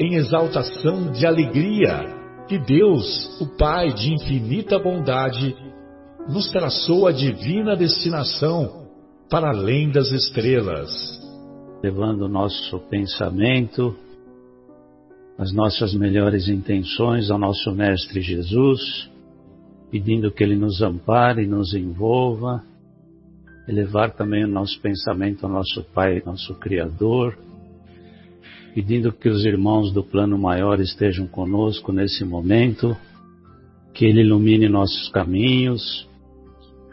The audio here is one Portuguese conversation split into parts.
em exaltação de alegria que Deus, o Pai de infinita bondade, nos traçou a divina destinação para além das estrelas. Levando o nosso pensamento, as nossas melhores intenções ao nosso Mestre Jesus, pedindo que Ele nos ampare, nos envolva, elevar também o nosso pensamento ao nosso Pai, nosso Criador, pedindo que os irmãos do plano maior estejam conosco nesse momento, que Ele ilumine nossos caminhos,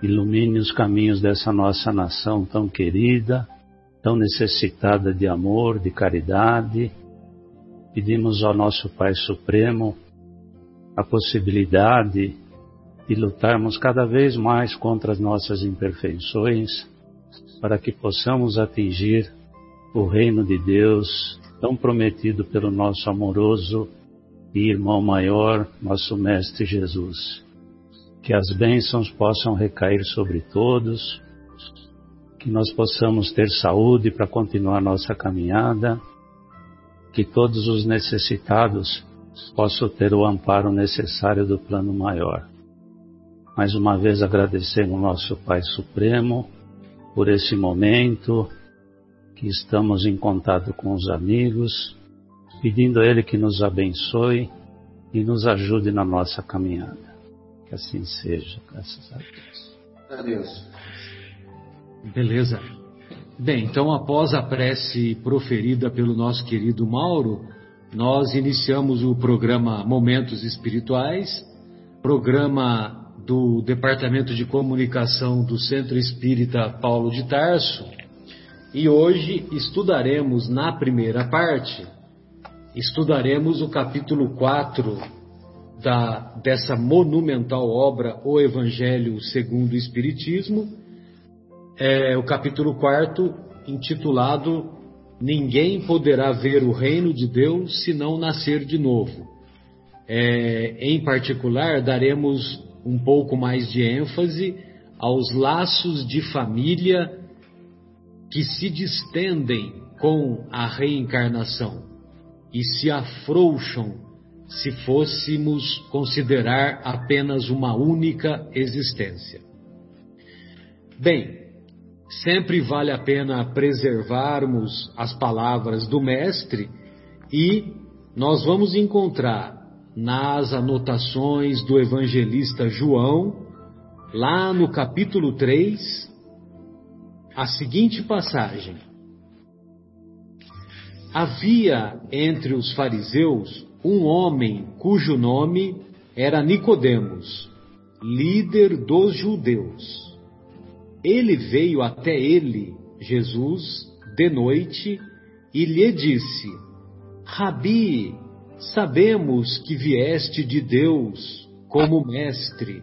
ilumine os caminhos dessa nossa nação tão querida, tão necessitada de amor, de caridade. Pedimos ao nosso Pai Supremo a possibilidade de lutarmos cada vez mais contra as nossas imperfeições, para que possamos atingir o reino de Deus tão prometido pelo nosso amoroso e irmão maior, nosso Mestre Jesus. Que as bênçãos possam recair sobre todos, que nós possamos ter saúde para continuar nossa caminhada, que todos os necessitados possam ter o amparo necessário do plano maior. Mais uma vez agradecemos nosso Pai Supremo por esse momento, que estamos em contato com os amigos, pedindo a Ele que nos abençoe e nos ajude na nossa caminhada. Que assim seja, graças a Deus. A Deus. Beleza. Bem, então após a prece proferida pelo nosso querido Mauro, nós iniciamos o programa Momentos Espirituais, programa do Departamento de Comunicação do Centro Espírita Paulo de Tarso, e hoje estudaremos na primeira parte, estudaremos o capítulo 4 da, dessa monumental obra, O Evangelho segundo o Espiritismo, é o capítulo 4 intitulado Ninguém poderá ver o reino de Deus se não nascer de novo. É, em particular, daremos um pouco mais de ênfase aos laços de família que se distendem com a reencarnação e se afrouxam se fôssemos considerar apenas uma única existência. Bem, sempre vale a pena preservarmos as palavras do Mestre e nós vamos encontrar nas anotações do evangelista João, lá no capítulo 3, a seguinte passagem: Havia entre os fariseus um homem cujo nome era Nicodemos, líder dos judeus. Ele veio até ele, Jesus, de noite, e lhe disse: Rabi, sabemos que vieste de Deus como mestre,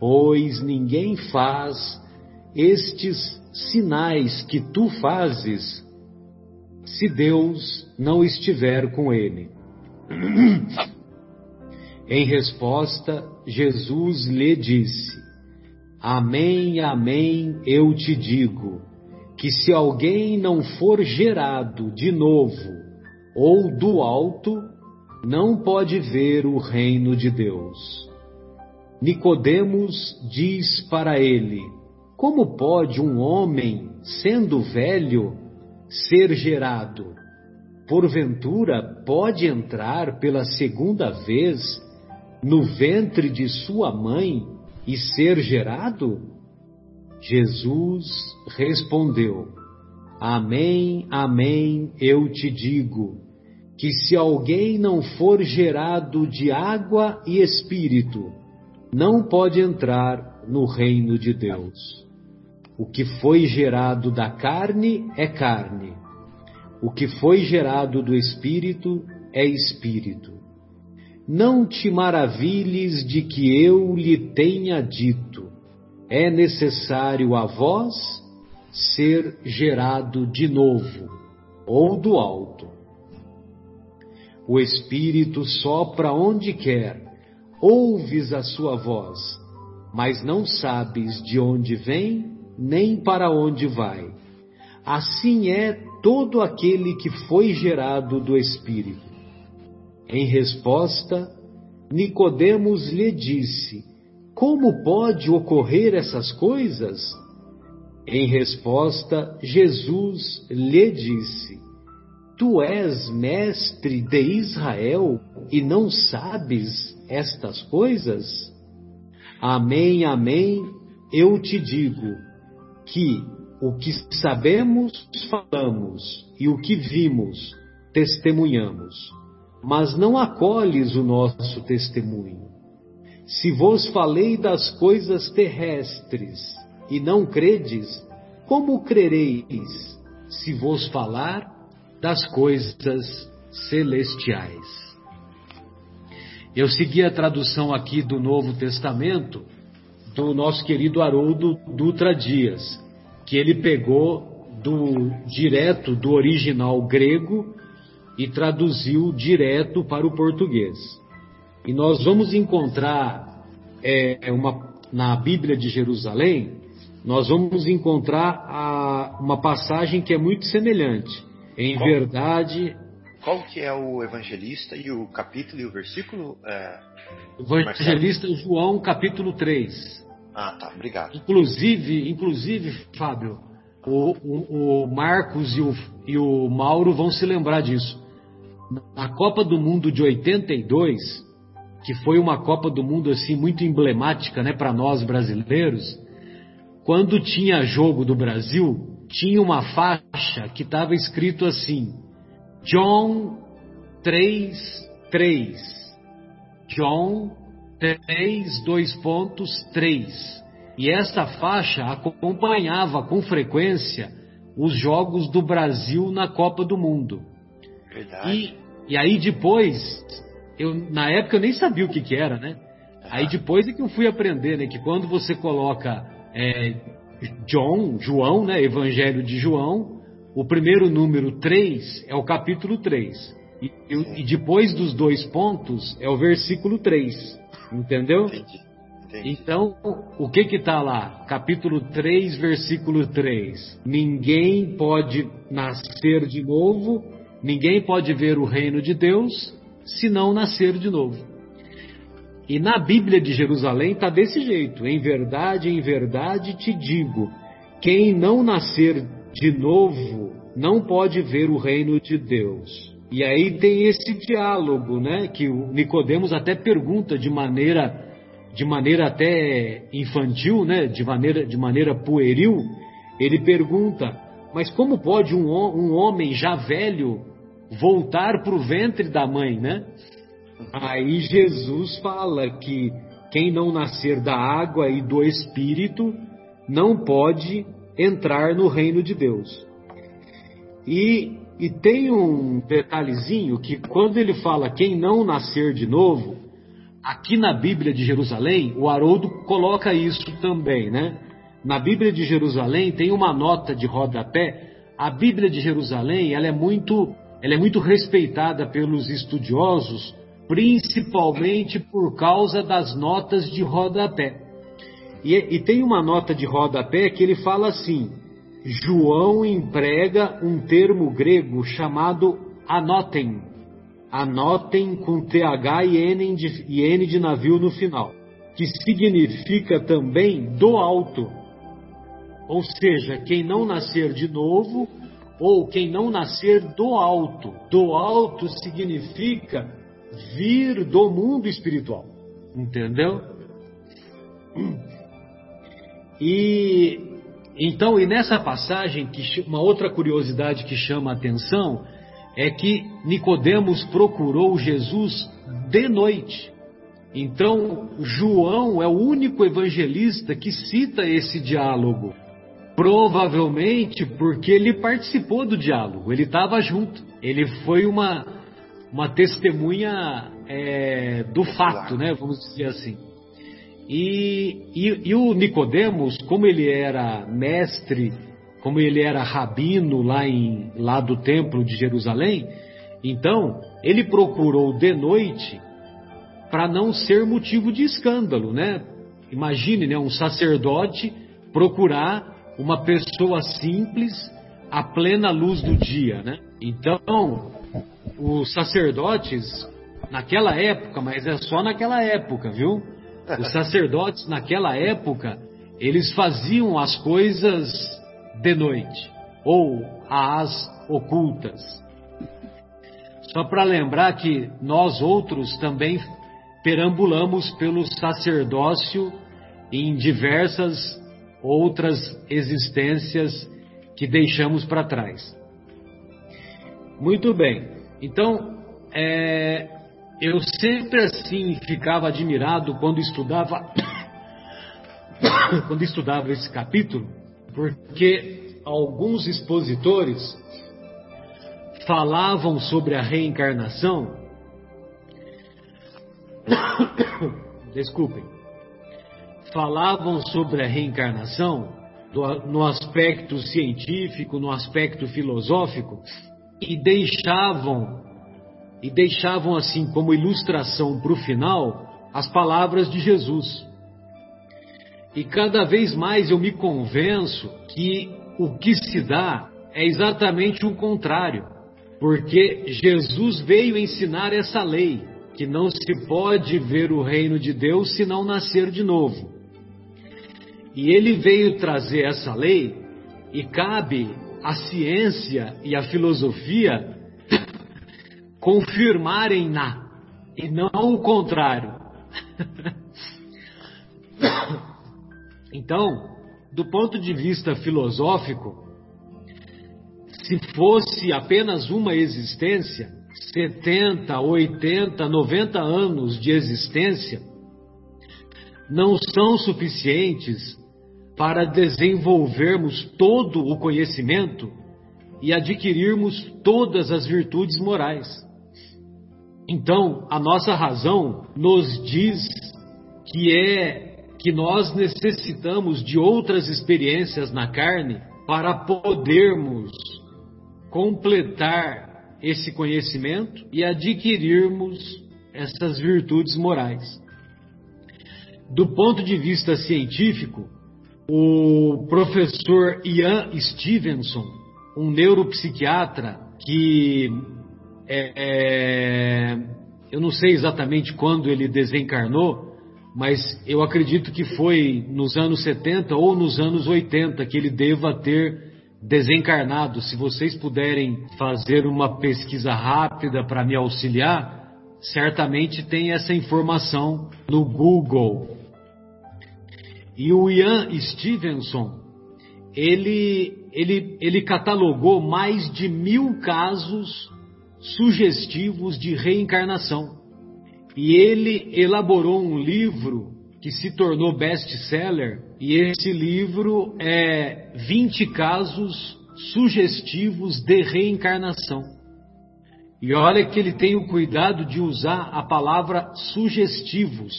pois ninguém faz estes sinais que tu fazes, se Deus não estiver com ele. em resposta, Jesus lhe disse: Amém, amém, eu te digo, que se alguém não for gerado de novo ou do alto, não pode ver o reino de Deus. Nicodemos diz para ele: como pode um homem, sendo velho, ser gerado? Porventura pode entrar pela segunda vez no ventre de sua mãe e ser gerado? Jesus respondeu: Amém, amém, eu te digo, que se alguém não for gerado de água e espírito, não pode entrar no reino de Deus. O que foi gerado da carne é carne, o que foi gerado do espírito é espírito. Não te maravilhes de que eu lhe tenha dito, é necessário a vós ser gerado de novo, ou do alto. O Espírito sopra onde quer, ouves a sua voz, mas não sabes de onde vem nem para onde vai. Assim é todo aquele que foi gerado do Espírito. Em resposta, Nicodemos lhe disse: Como pode ocorrer essas coisas? Em resposta, Jesus lhe disse: Tu és mestre de Israel e não sabes estas coisas? Amém, amém, eu te digo que o que sabemos, falamos, e o que vimos, testemunhamos mas não acolhes o nosso testemunho. Se vos falei das coisas terrestres e não credes, como crereis se vos falar das coisas celestiais? Eu segui a tradução aqui do Novo Testamento do nosso querido Haroldo Dutra Dias, que ele pegou do direto do original grego e traduziu direto para o português. E nós vamos encontrar é, uma, na Bíblia de Jerusalém, nós vamos encontrar a, uma passagem que é muito semelhante. Em qual, verdade. Qual que é o evangelista e o capítulo e o versículo? É, evangelista Marcelo? João, capítulo 3. Ah, tá, obrigado. Inclusive, inclusive, Fábio, o, o, o Marcos e o, e o Mauro vão se lembrar disso na Copa do Mundo de 82, que foi uma Copa do Mundo assim muito emblemática, né, para nós brasileiros, quando tinha jogo do Brasil, tinha uma faixa que estava escrito assim: John 3 3. John 3 2 pontos 3. E essa faixa acompanhava com frequência os jogos do Brasil na Copa do Mundo. Verdade. E, e aí depois, eu na época eu nem sabia o que, que era, né? Aí depois é que eu fui aprender, né? Que quando você coloca é, John, João, né? Evangelho de João, o primeiro número 3 é o capítulo 3. E, e, depois dos dois pontos é o versículo 3. Entendeu? Entendi. Entendi. Então, o que que tá lá? Capítulo 3, versículo 3. Ninguém pode nascer de novo Ninguém pode ver o reino de Deus se não nascer de novo. E na Bíblia de Jerusalém está desse jeito: em verdade, em verdade te digo, quem não nascer de novo não pode ver o reino de Deus. E aí tem esse diálogo, né, que o Nicodemos até pergunta de maneira de maneira até infantil, né, de maneira de maneira pueril, ele pergunta: "Mas como pode um, um homem já velho voltar para o ventre da mãe, né? Aí Jesus fala que quem não nascer da água e do Espírito não pode entrar no reino de Deus. E, e tem um detalhezinho que quando ele fala quem não nascer de novo, aqui na Bíblia de Jerusalém, o Haroldo coloca isso também, né? Na Bíblia de Jerusalém tem uma nota de rodapé. A Bíblia de Jerusalém ela é muito ela é muito respeitada pelos estudiosos, principalmente por causa das notas de rodapé. E, e tem uma nota de rodapé que ele fala assim: João emprega um termo grego chamado anotem. Anotem com TH e N de, e N de navio no final, que significa também do alto. Ou seja, quem não nascer de novo ou quem não nascer do alto. Do alto significa vir do mundo espiritual. Entendeu? E então, e nessa passagem, que uma outra curiosidade que chama a atenção é que Nicodemos procurou Jesus de noite. Então, João é o único evangelista que cita esse diálogo. Provavelmente porque ele participou do diálogo, ele estava junto. Ele foi uma, uma testemunha é, do fato, né? Vamos dizer assim. E, e, e o Nicodemos, como ele era mestre, como ele era rabino lá, em, lá do templo de Jerusalém, então ele procurou de noite para não ser motivo de escândalo, né? Imagine, né, um sacerdote procurar uma pessoa simples à plena luz do dia, né? Então, os sacerdotes naquela época, mas é só naquela época, viu? Os sacerdotes naquela época, eles faziam as coisas de noite ou às ocultas. Só para lembrar que nós outros também perambulamos pelo sacerdócio em diversas outras existências que deixamos para trás. Muito bem. Então, é, eu sempre assim ficava admirado quando estudava quando estudava esse capítulo, porque alguns expositores falavam sobre a reencarnação. Desculpem. Falavam sobre a reencarnação no aspecto científico, no aspecto filosófico e deixavam e deixavam assim como ilustração para o final as palavras de Jesus. E cada vez mais eu me convenço que o que se dá é exatamente o contrário, porque Jesus veio ensinar essa lei, que não se pode ver o reino de Deus se não nascer de novo. E ele veio trazer essa lei, e cabe à ciência e à filosofia confirmarem-na e não o contrário. então, do ponto de vista filosófico, se fosse apenas uma existência, 70, 80, 90 anos de existência, não são suficientes para desenvolvermos todo o conhecimento e adquirirmos todas as virtudes morais. Então, a nossa razão nos diz que é que nós necessitamos de outras experiências na carne para podermos completar esse conhecimento e adquirirmos essas virtudes morais. Do ponto de vista científico, o professor Ian Stevenson, um neuropsiquiatra que é, é, eu não sei exatamente quando ele desencarnou, mas eu acredito que foi nos anos 70 ou nos anos 80 que ele deva ter desencarnado. Se vocês puderem fazer uma pesquisa rápida para me auxiliar, certamente tem essa informação no Google. E o Ian Stevenson, ele, ele, ele catalogou mais de mil casos sugestivos de reencarnação. E ele elaborou um livro que se tornou best-seller, e esse livro é 20 casos sugestivos de reencarnação. E olha que ele tem o cuidado de usar a palavra sugestivos,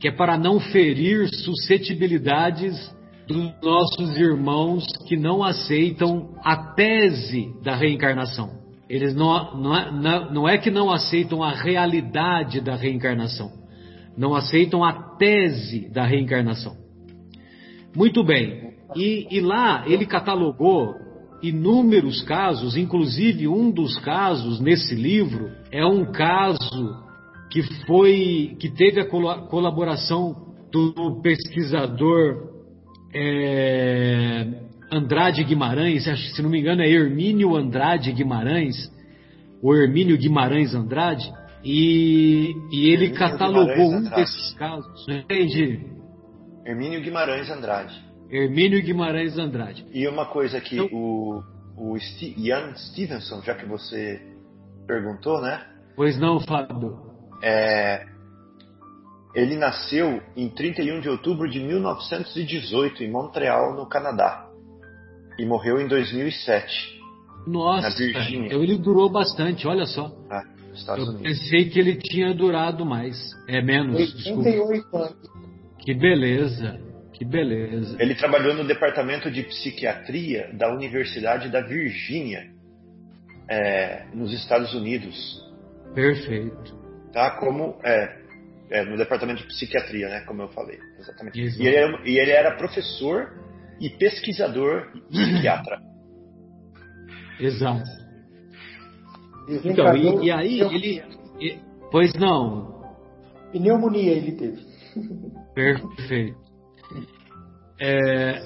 que é para não ferir suscetibilidades dos nossos irmãos que não aceitam a tese da reencarnação. Eles não, não, é, não, não é que não aceitam a realidade da reencarnação, não aceitam a tese da reencarnação. Muito bem, e, e lá ele catalogou inúmeros casos, inclusive um dos casos nesse livro é um caso que foi que teve a colaboração do pesquisador é, Andrade Guimarães, se não me engano é Hermínio Andrade Guimarães, ou Hermínio Guimarães Andrade, E, e ele Hermínio catalogou um desses casos. Entendi. Hermínio Guimarães Andrade. Hermínio Guimarães Andrade. E uma coisa que então, o, o Ian Stevenson, já que você perguntou, né? Pois não, Fábio. É, ele nasceu em 31 de outubro de 1918 em Montreal, no Canadá. E morreu em 2007. Nossa, na Virgínia. Então ele durou bastante, olha só. Ah, Estados Eu Unidos. pensei que ele tinha durado mais. É menos. 88 anos. Que beleza. Que beleza. Ele trabalhou no departamento de psiquiatria da Universidade da Virgínia, é, nos Estados Unidos. Perfeito. Tá? Como é, é, no departamento de psiquiatria, né? Como eu falei, exatamente. E ele, era, e ele, era, professor e pesquisador psiquiatra. Exato. Então, e, e aí ele, e, pois não. Pneumonia ele teve. Perfeito. É,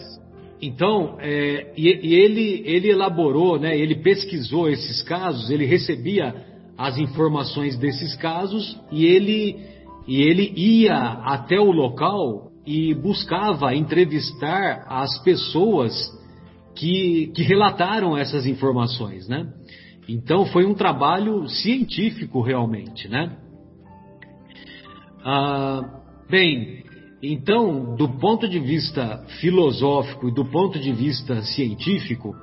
então, é, e, e, ele, ele elaborou, né, ele pesquisou esses casos, ele recebia as informações desses casos e ele, e ele ia até o local e buscava entrevistar as pessoas que, que relataram essas informações, né? Então foi um trabalho científico realmente, né? Ah, bem, então, do ponto de vista filosófico e do ponto de vista científico,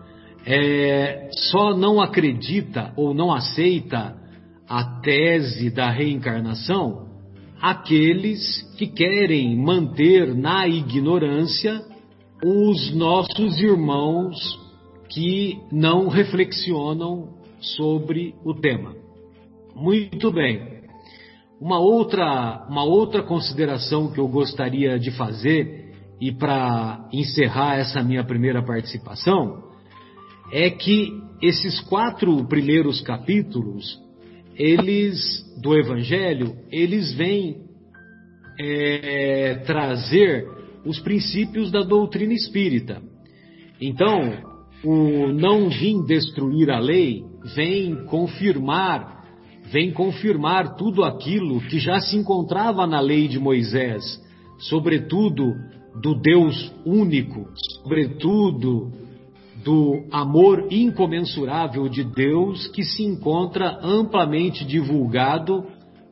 é, só não acredita ou não aceita a tese da reencarnação aqueles que querem manter na ignorância os nossos irmãos que não reflexionam sobre o tema. Muito bem. Uma outra, uma outra consideração que eu gostaria de fazer, e para encerrar essa minha primeira participação, é que esses quatro primeiros capítulos, eles do Evangelho, eles vêm é, trazer os princípios da doutrina espírita. Então, o não vim destruir a lei vem confirmar vem confirmar tudo aquilo que já se encontrava na lei de Moisés, sobretudo do Deus único, sobretudo do amor incomensurável de Deus que se encontra amplamente divulgado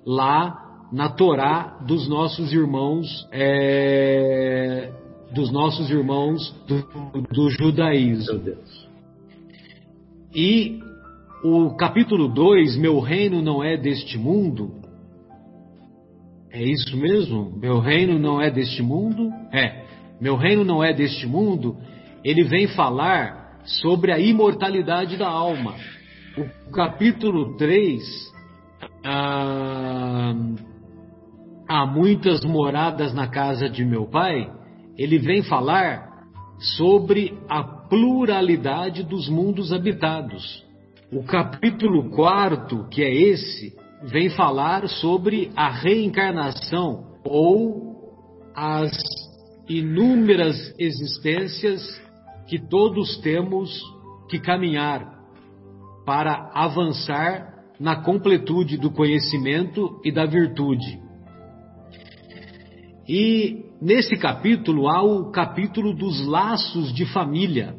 lá na Torá dos nossos irmãos é, dos nossos irmãos do, do judaísmo. E o capítulo 2, Meu reino não é deste mundo. É isso mesmo? Meu reino não é deste mundo? É. Meu reino não é deste mundo. Ele vem falar sobre a imortalidade da alma. O capítulo 3, ah, há muitas moradas na casa de meu pai. Ele vem falar sobre a pluralidade dos mundos habitados. O capítulo quarto, que é esse, vem falar sobre a reencarnação ou as inúmeras existências que todos temos que caminhar para avançar na completude do conhecimento e da virtude. E nesse capítulo há o capítulo dos laços de família,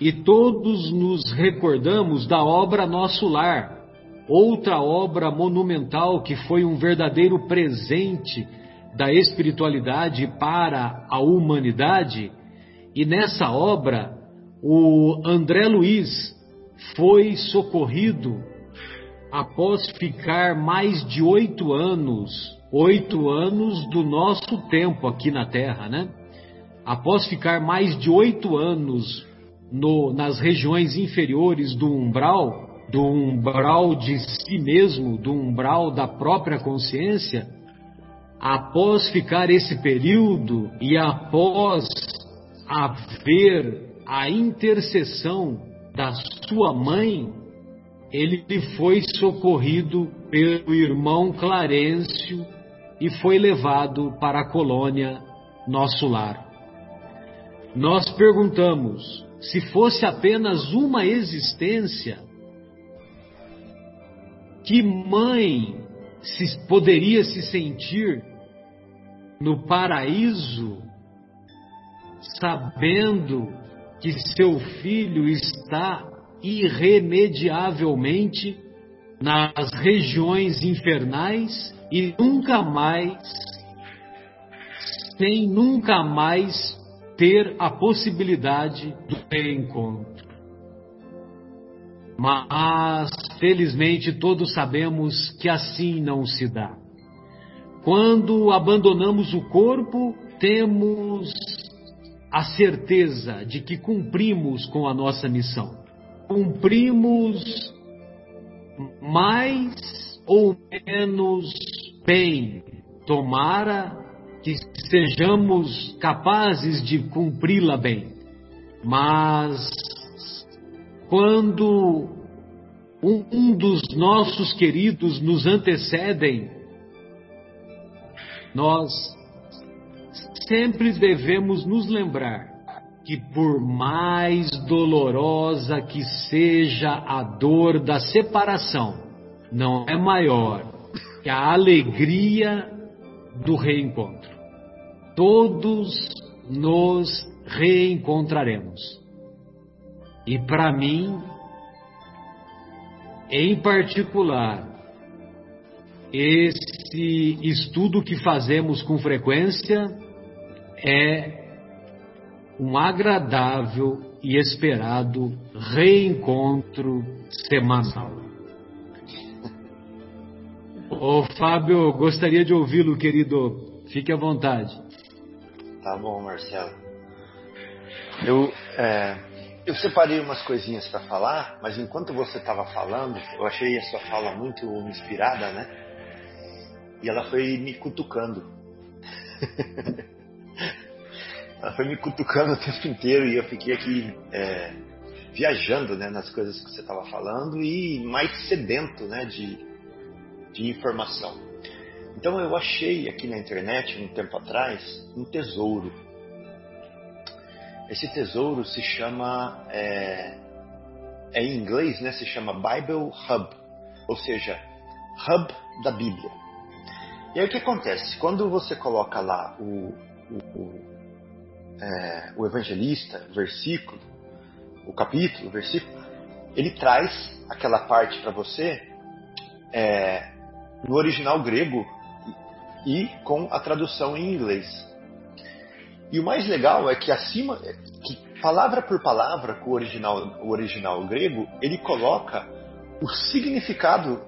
e todos nos recordamos da obra Nosso Lar, outra obra monumental que foi um verdadeiro presente da espiritualidade para a humanidade. E nessa obra, o André Luiz foi socorrido após ficar mais de oito anos, oito anos do nosso tempo aqui na Terra, né? Após ficar mais de oito anos no, nas regiões inferiores do umbral, do umbral de si mesmo, do umbral da própria consciência, após ficar esse período e após haver a intercessão da sua mãe, ele foi socorrido pelo irmão Clarencio e foi levado para a colônia Nosso Lar. Nós perguntamos: se fosse apenas uma existência, que mãe se poderia se sentir no paraíso sabendo que seu filho está irremediavelmente nas regiões infernais e nunca mais, sem nunca mais ter a possibilidade do reencontro. Mas, felizmente, todos sabemos que assim não se dá. Quando abandonamos o corpo, temos a certeza de que cumprimos com a nossa missão. Cumprimos mais ou menos bem. Tomara que sejamos capazes de cumpri-la bem. Mas quando um, dos nossos queridos nos antecedem, nós sempre devemos nos lembrar que, por mais dolorosa que seja a dor da separação, não é maior que a alegria do reencontro. Todos nos reencontraremos. E para mim, em particular, esse estudo que fazemos com frequência é um agradável e esperado reencontro semanal. Ô Fábio, gostaria de ouvi-lo, querido. Fique à vontade. Tá bom, Marcelo. Eu, é, eu separei umas coisinhas para falar, mas enquanto você estava falando, eu achei a sua fala muito inspirada, né? E ela foi me cutucando. ela foi me cutucando o tempo inteiro e eu fiquei aqui é, viajando né, nas coisas que você estava falando e mais sedento né, de, de informação. Então eu achei aqui na internet, um tempo atrás, um tesouro esse tesouro se chama, é, é em inglês, né? Se chama Bible Hub, ou seja, Hub da Bíblia. E aí o que acontece? Quando você coloca lá o, o, o, é, o evangelista, o versículo, o capítulo, o versículo, ele traz aquela parte para você é, no original grego e com a tradução em inglês. E o mais legal é que acima, que palavra por palavra, com o original, o original grego, ele coloca o significado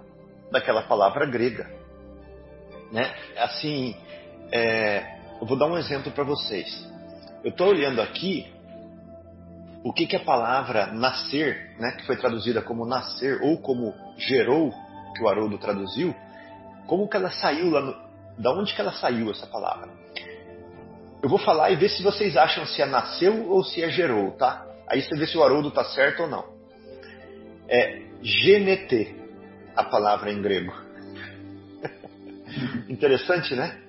daquela palavra grega. Né? Assim, é, eu vou dar um exemplo para vocês. Eu estou olhando aqui o que, que a palavra nascer, né, que foi traduzida como nascer ou como gerou, que o Haroldo traduziu, como que ela saiu lá no, da onde que ela saiu essa palavra? Eu vou falar e ver se vocês acham se é nasceu ou se é gerou, tá? Aí você vê se o Haroldo tá certo ou não. É genete, a palavra em grego. Interessante, né?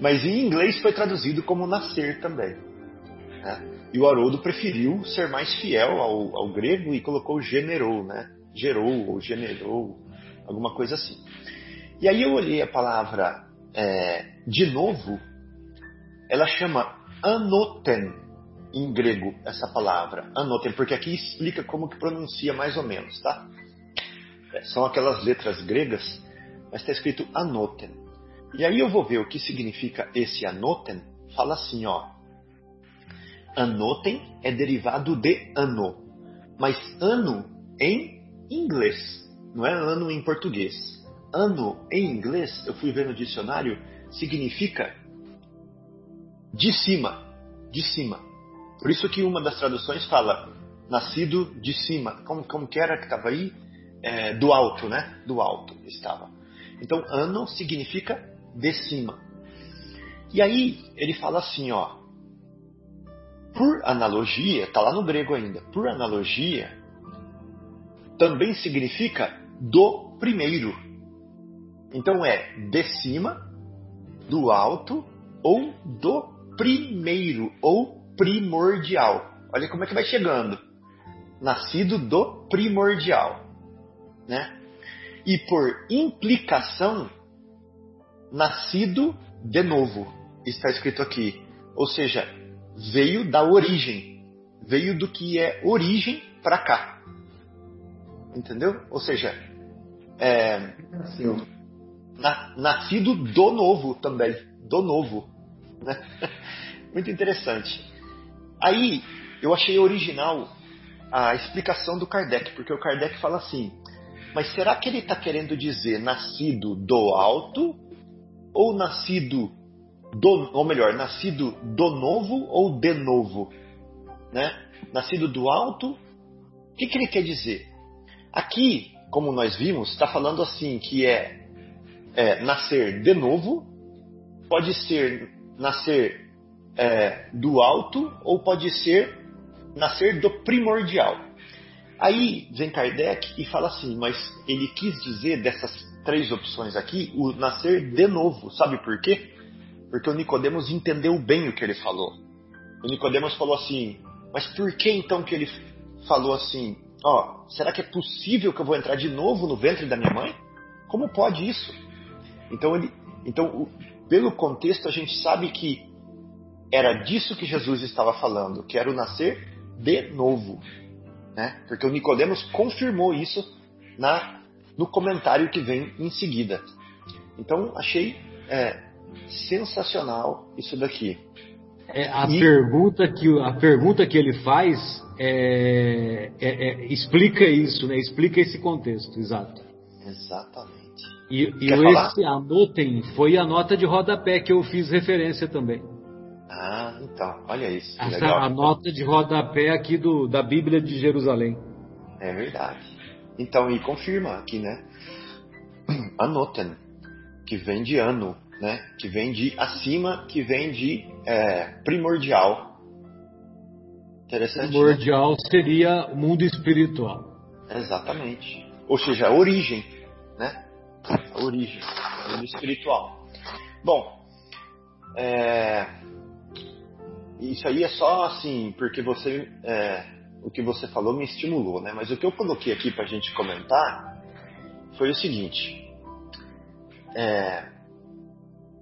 Mas em inglês foi traduzido como nascer também. Né? E o Haroldo preferiu ser mais fiel ao, ao grego e colocou generou, né? Gerou ou generou, alguma coisa assim. E aí eu olhei a palavra é, de novo ela chama anoten em grego essa palavra, anoten, porque aqui explica como que pronuncia mais ou menos, tá? É, são aquelas letras gregas, mas está escrito anoten. E aí eu vou ver o que significa esse anoten. Fala assim, ó. Anoten é derivado de ano, mas ano em inglês, não é ano em português. Ano em inglês, eu fui ver no dicionário, significa de cima, de cima. Por isso que uma das traduções fala nascido de cima, como, como que era que estava aí? É, do alto, né? Do alto estava. Então, ano significa de cima. E aí ele fala assim, ó. Por analogia, tá lá no grego ainda. Por analogia, também significa do primeiro. Então é de cima, do alto ou do primeiro ou primordial. Olha como é que vai chegando. Nascido do primordial, né? E por implicação nascido de novo. Está escrito aqui. Ou seja, veio da origem. Veio do que é origem para cá. Entendeu? Ou seja, é, na, nascido do novo também. Do novo. Né? Muito interessante. Aí eu achei original a explicação do Kardec, porque o Kardec fala assim: mas será que ele está querendo dizer nascido do alto ou nascido do, ou melhor, nascido do novo ou de novo, né? Nascido do alto, o que, que ele quer dizer? Aqui, como nós vimos, está falando assim que é, é, nascer de novo, pode ser nascer é, do alto ou pode ser nascer do primordial. Aí vem Kardec e fala assim, mas ele quis dizer dessas três opções aqui, o nascer de novo. Sabe por quê? Porque o Nicodemos entendeu bem o que ele falou. O Nicodemos falou assim, mas por que então que ele falou assim, ó, oh, será que é possível que eu vou entrar de novo no ventre da minha mãe? Como pode isso? Então ele, então pelo contexto a gente sabe que era disso que Jesus estava falando, que era o nascer de novo, né? Porque o Nicodemos confirmou isso na no comentário que vem em seguida. Então achei é, sensacional isso daqui. É, a, e... pergunta que, a pergunta que ele faz é, é, é, explica isso, né? explica esse contexto, exato. Exatamente. E, e esse anotem foi a nota de rodapé que eu fiz referência também. Ah, então, olha isso. Essa legal. a nota de rodapé aqui do, da Bíblia de Jerusalém. É verdade. Então, e confirma aqui, né? Anotem, que vem de ano, né? Que vem de acima, que vem de é, primordial. Interessante. Né? Primordial né? seria o mundo espiritual. Exatamente. Ou seja, a origem, né? A origem, o mundo espiritual. Bom, é, isso aí é só assim, porque você, é, o que você falou me estimulou, né? Mas o que eu coloquei aqui para a gente comentar foi o seguinte: é,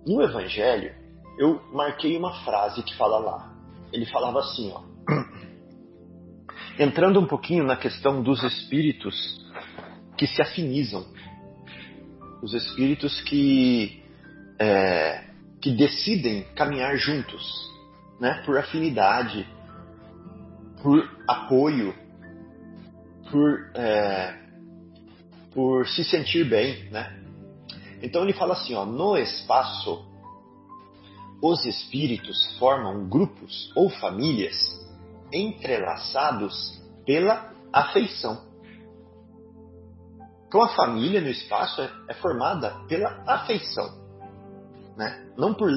no Evangelho, eu marquei uma frase que fala lá. Ele falava assim, ó. Entrando um pouquinho na questão dos espíritos que se afinizam, os espíritos que é, que decidem caminhar juntos, né? Por afinidade, por apoio, por é, por se sentir bem, né? Então ele fala assim, ó, no espaço, os espíritos formam grupos ou famílias entrelaçados pela afeição. Então a família no espaço é, é formada pela afeição, né? não por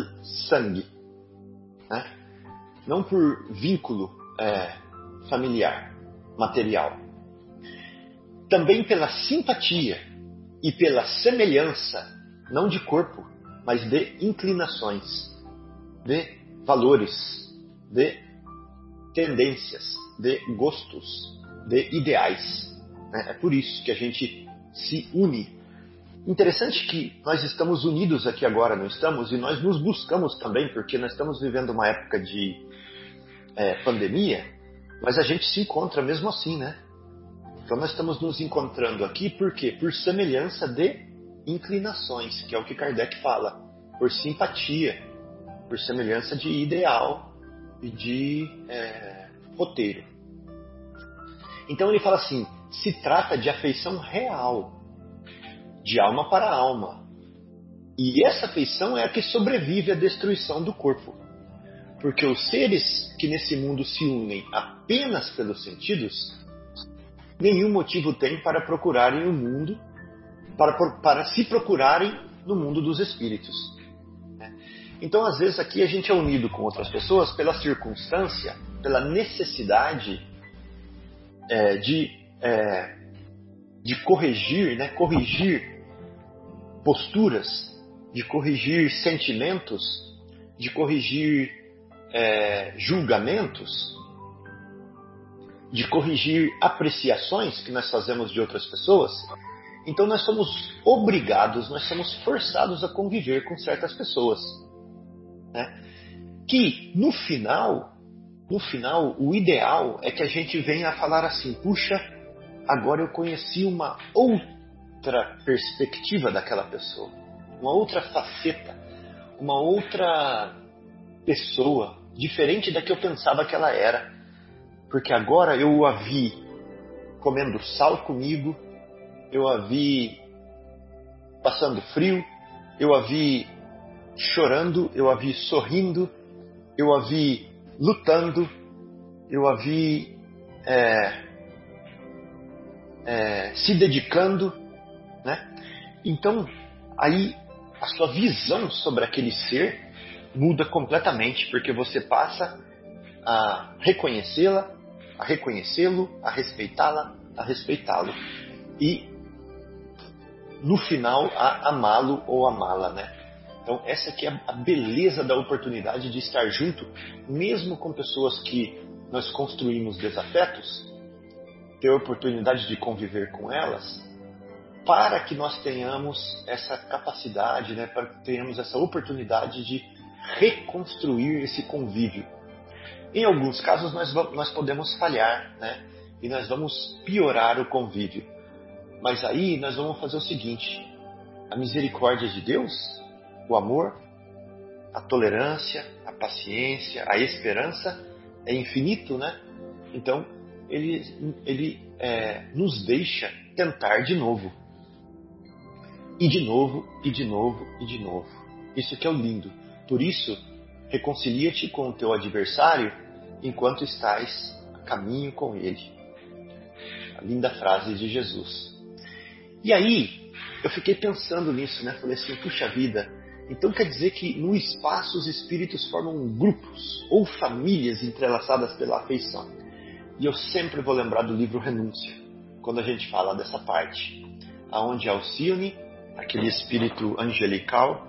sangue, né? não por vínculo é, familiar, material. Também pela simpatia, e pela semelhança, não de corpo, mas de inclinações, de valores, de tendências, de gostos, de ideais. Né? É por isso que a gente se une. Interessante que nós estamos unidos aqui agora, não estamos? E nós nos buscamos também, porque nós estamos vivendo uma época de é, pandemia, mas a gente se encontra mesmo assim, né? Então nós estamos nos encontrando aqui por quê? Por semelhança de inclinações, que é o que Kardec fala, por simpatia, por semelhança de ideal e de é, roteiro. Então ele fala assim: se trata de afeição real, de alma para alma. E essa afeição é a que sobrevive à destruição do corpo. Porque os seres que nesse mundo se unem apenas pelos sentidos nenhum motivo tem para procurarem o mundo, para, para se procurarem no mundo dos espíritos. Né? Então, às vezes, aqui a gente é unido com outras pessoas pela circunstância, pela necessidade é, de, é, de corrigir, né? corrigir posturas, de corrigir sentimentos, de corrigir é, julgamentos, de corrigir apreciações que nós fazemos de outras pessoas. Então nós somos obrigados, nós somos forçados a conviver com certas pessoas. Né? Que no final, no final, o ideal é que a gente venha a falar assim: puxa, agora eu conheci uma outra perspectiva daquela pessoa, uma outra faceta, uma outra pessoa diferente da que eu pensava que ela era. Porque agora eu a vi comendo sal comigo, eu a vi passando frio, eu a vi chorando, eu a vi sorrindo, eu a vi lutando, eu a vi é, é, se dedicando, né? Então, aí a sua visão sobre aquele ser muda completamente, porque você passa a reconhecê-la, a reconhecê-lo, a respeitá-la, a respeitá-lo. E no final a amá-lo ou amá-la, né? Então essa aqui é a beleza da oportunidade de estar junto, mesmo com pessoas que nós construímos desafetos, ter a oportunidade de conviver com elas, para que nós tenhamos essa capacidade, né, para que tenhamos essa oportunidade de reconstruir esse convívio. Em alguns casos nós, vamos, nós podemos falhar, né, e nós vamos piorar o convívio. Mas aí nós vamos fazer o seguinte: a misericórdia de Deus, o amor, a tolerância, a paciência, a esperança é infinito, né? Então ele, ele é, nos deixa tentar de novo. E de novo, e de novo, e de novo. Isso que é o lindo. Por isso, reconcilia-te com o teu adversário enquanto estás a caminho com ele. A linda frase de Jesus. E aí, eu fiquei pensando nisso, né? Falei assim, puxa vida, então quer dizer que no espaço os espíritos formam grupos ou famílias entrelaçadas pela afeição. E eu sempre vou lembrar do livro Renúncia, quando a gente fala dessa parte, aonde Alcione, aquele espírito angelical,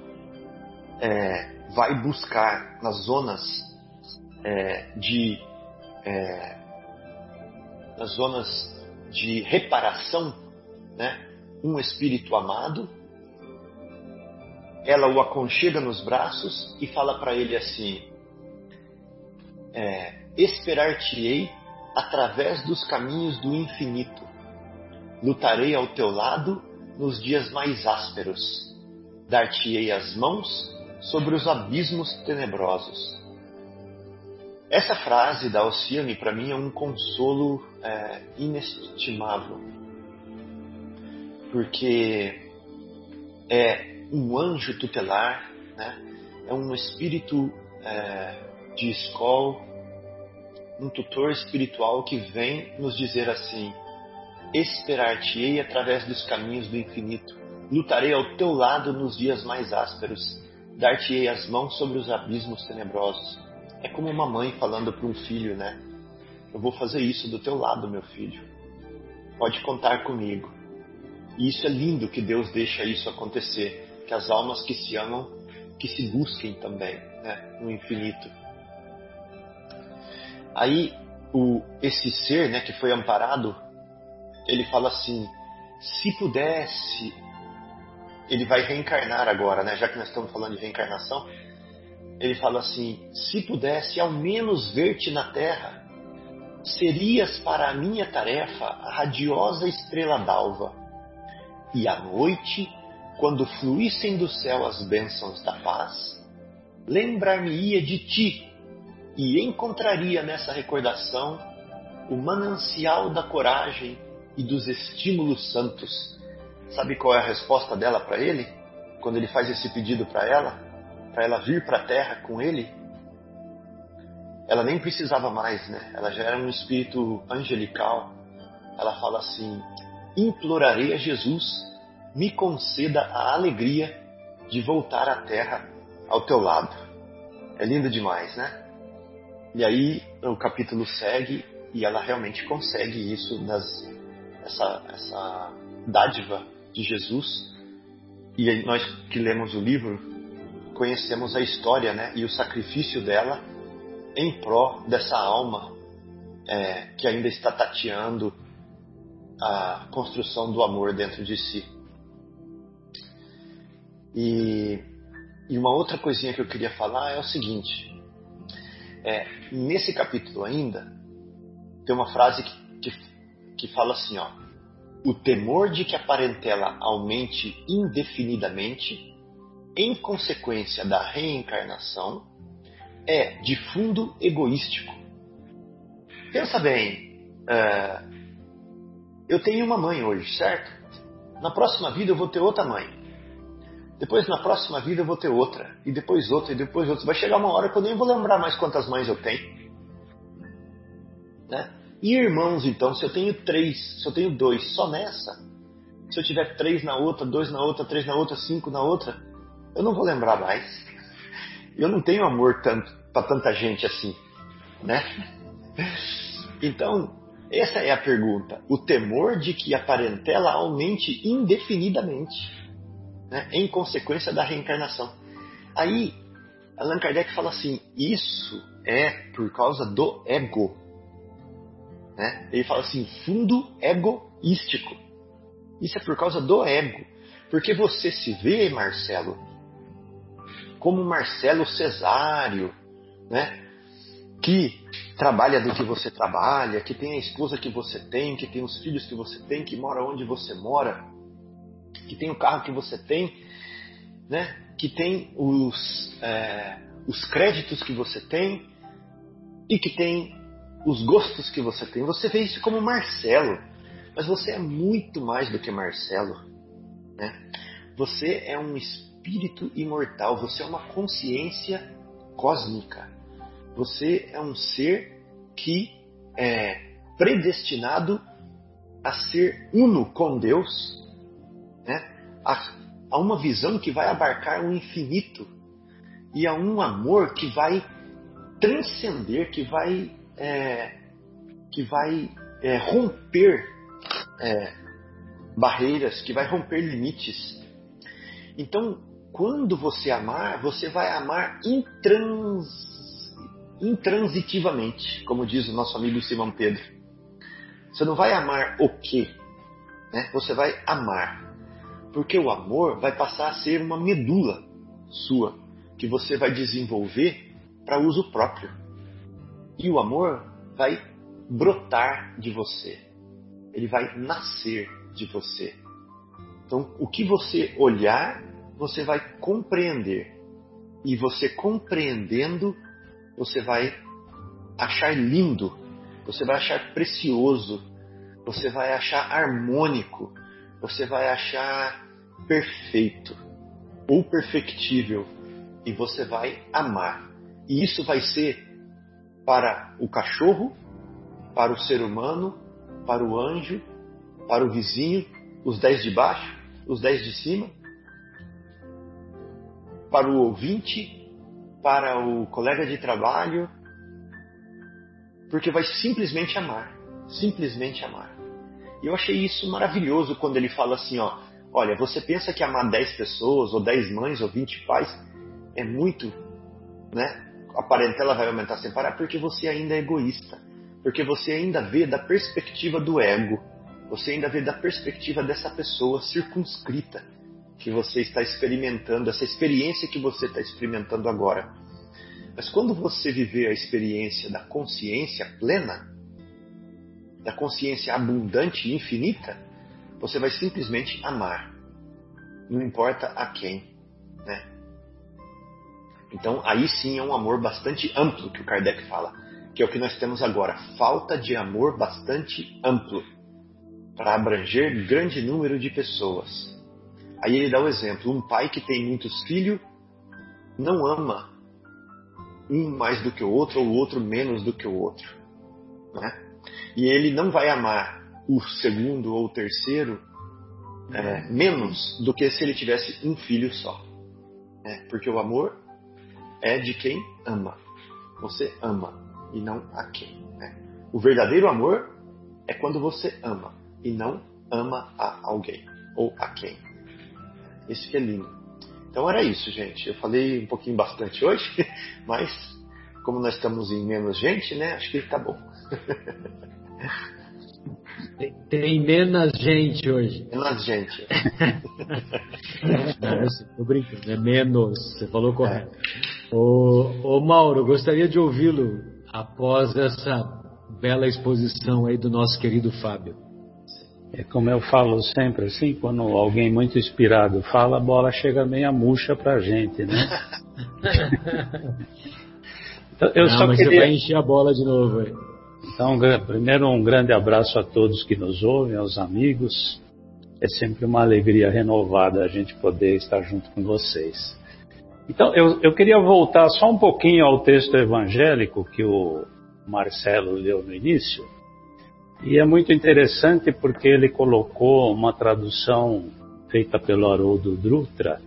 é, vai buscar nas zonas é, de é, nas zonas de reparação, né, um espírito amado. Ela o aconchega nos braços e fala para ele assim: é, Esperar-te-ei através dos caminhos do infinito. Lutarei ao teu lado nos dias mais ásperos. Dar-te-ei as mãos sobre os abismos tenebrosos. Essa frase da Alcione para mim é um consolo é, inestimável porque é um anjo tutelar, né? é um espírito é, de escola, um tutor espiritual que vem nos dizer assim: Esperar-te-ei através dos caminhos do infinito, lutarei ao teu lado nos dias mais ásperos, dar-te-ei as mãos sobre os abismos tenebrosos. É como uma mãe falando para um filho, né? Eu vou fazer isso do teu lado, meu filho. Pode contar comigo. E isso é lindo que Deus deixa isso acontecer, que as almas que se amam, que se busquem também, né, no infinito. Aí o, esse ser, né, que foi amparado, ele fala assim: se pudesse, ele vai reencarnar agora, né, já que nós estamos falando de reencarnação. Ele fala assim: se pudesse ao menos ver-te na terra, serias para a minha tarefa a radiosa estrela d'alva e à noite, quando fluíssem do céu as bênçãos da paz, lembrar-me-ia de ti e encontraria nessa recordação o manancial da coragem e dos estímulos santos. Sabe qual é a resposta dela para ele? Quando ele faz esse pedido para ela, para ela vir para a terra com ele? Ela nem precisava mais, né? Ela já era um espírito angelical. Ela fala assim: implorarei a Jesus, me conceda a alegria de voltar à terra ao teu lado. É lindo demais, né? E aí o capítulo segue e ela realmente consegue isso nas essa, essa dádiva de Jesus. E nós que lemos o livro conhecemos a história, né? E o sacrifício dela em prol dessa alma é, que ainda está tateando a construção do amor dentro de si. E, e uma outra coisinha que eu queria falar é o seguinte: é, nesse capítulo ainda tem uma frase que, que, que fala assim, ó, o temor de que a parentela aumente indefinidamente em consequência da reencarnação é de fundo egoístico. Pensa bem, uh, eu tenho uma mãe hoje, certo? Na próxima vida eu vou ter outra mãe. Depois, na próxima vida, eu vou ter outra. E depois outra, e depois outra. Vai chegar uma hora que eu nem vou lembrar mais quantas mães eu tenho. Né? E irmãos, então, se eu tenho três, se eu tenho dois só nessa, se eu tiver três na outra, dois na outra, três na outra, cinco na outra, eu não vou lembrar mais. Eu não tenho amor tanto para tanta gente assim, né? Então, essa é a pergunta. O temor de que a parentela aumente indefinidamente, né, em consequência da reencarnação. Aí, Allan Kardec fala assim: isso é por causa do ego. Né? Ele fala assim: fundo egoístico. Isso é por causa do ego. Porque você se vê, Marcelo, como Marcelo Cesário, né? que trabalha do que você trabalha, que tem a esposa que você tem, que tem os filhos que você tem, que mora onde você mora, que tem o carro que você tem, né? que tem os, é, os créditos que você tem e que tem os gostos que você tem. Você vê isso como Marcelo, mas você é muito mais do que Marcelo. Né? Você é um espírito imortal, você é uma consciência cósmica. Você é um ser que é predestinado a ser uno com Deus, né? a, a uma visão que vai abarcar o infinito e a um amor que vai transcender, que vai, é, que vai é, romper é, barreiras, que vai romper limites. Então, quando você amar, você vai amar intrans... intransitivamente, como diz o nosso amigo Simão Pedro. Você não vai amar o quê? Né? Você vai amar. Porque o amor vai passar a ser uma medula sua, que você vai desenvolver para uso próprio. E o amor vai brotar de você. Ele vai nascer de você. Então, o que você olhar você vai compreender. E você compreendendo, você vai achar lindo, você vai achar precioso, você vai achar harmônico, você vai achar perfeito ou perfectível e você vai amar. E isso vai ser para o cachorro, para o ser humano, para o anjo, para o vizinho, os dez de baixo, os dez de cima, para o ouvinte, para o colega de trabalho, porque vai simplesmente amar, simplesmente amar. E eu achei isso maravilhoso quando ele fala assim, ó, olha, você pensa que amar 10 pessoas, ou 10 mães, ou 20 pais é muito, né? A parentela vai aumentar sem parar porque você ainda é egoísta, porque você ainda vê da perspectiva do ego, você ainda vê da perspectiva dessa pessoa circunscrita, que você está experimentando, essa experiência que você está experimentando agora. Mas quando você viver a experiência da consciência plena, da consciência abundante e infinita, você vai simplesmente amar. Não importa a quem, né? Então, aí sim é um amor bastante amplo que o Kardec fala, que é o que nós temos agora. Falta de amor bastante amplo para abranger grande número de pessoas. Aí ele dá o exemplo: um pai que tem muitos filhos não ama um mais do que o outro ou o outro menos do que o outro, né? E ele não vai amar o segundo ou o terceiro é, menos do que se ele tivesse um filho só, né? Porque o amor é de quem ama. Você ama e não a quem. Né? O verdadeiro amor é quando você ama e não ama a alguém ou a quem. Esse que é lindo. Então era isso, gente. Eu falei um pouquinho bastante hoje, mas como nós estamos em menos gente, né? Acho que tá bom. Tem, tem menos gente hoje. Menos gente. Não, eu tô brincando, é menos, você falou correto. É. Ô, ô Mauro, gostaria de ouvi-lo após essa bela exposição aí do nosso querido Fábio. É como eu falo sempre, assim, quando alguém muito inspirado fala, a bola chega meia murcha pra gente, né? então, eu Não, só mas queria... você vai encher a bola de novo aí. Então, primeiro um grande abraço a todos que nos ouvem, aos amigos. É sempre uma alegria renovada a gente poder estar junto com vocês. Então, eu, eu queria voltar só um pouquinho ao texto evangélico que o Marcelo leu no início. E é muito interessante porque ele colocou uma tradução feita pelo Haroldo Drutra,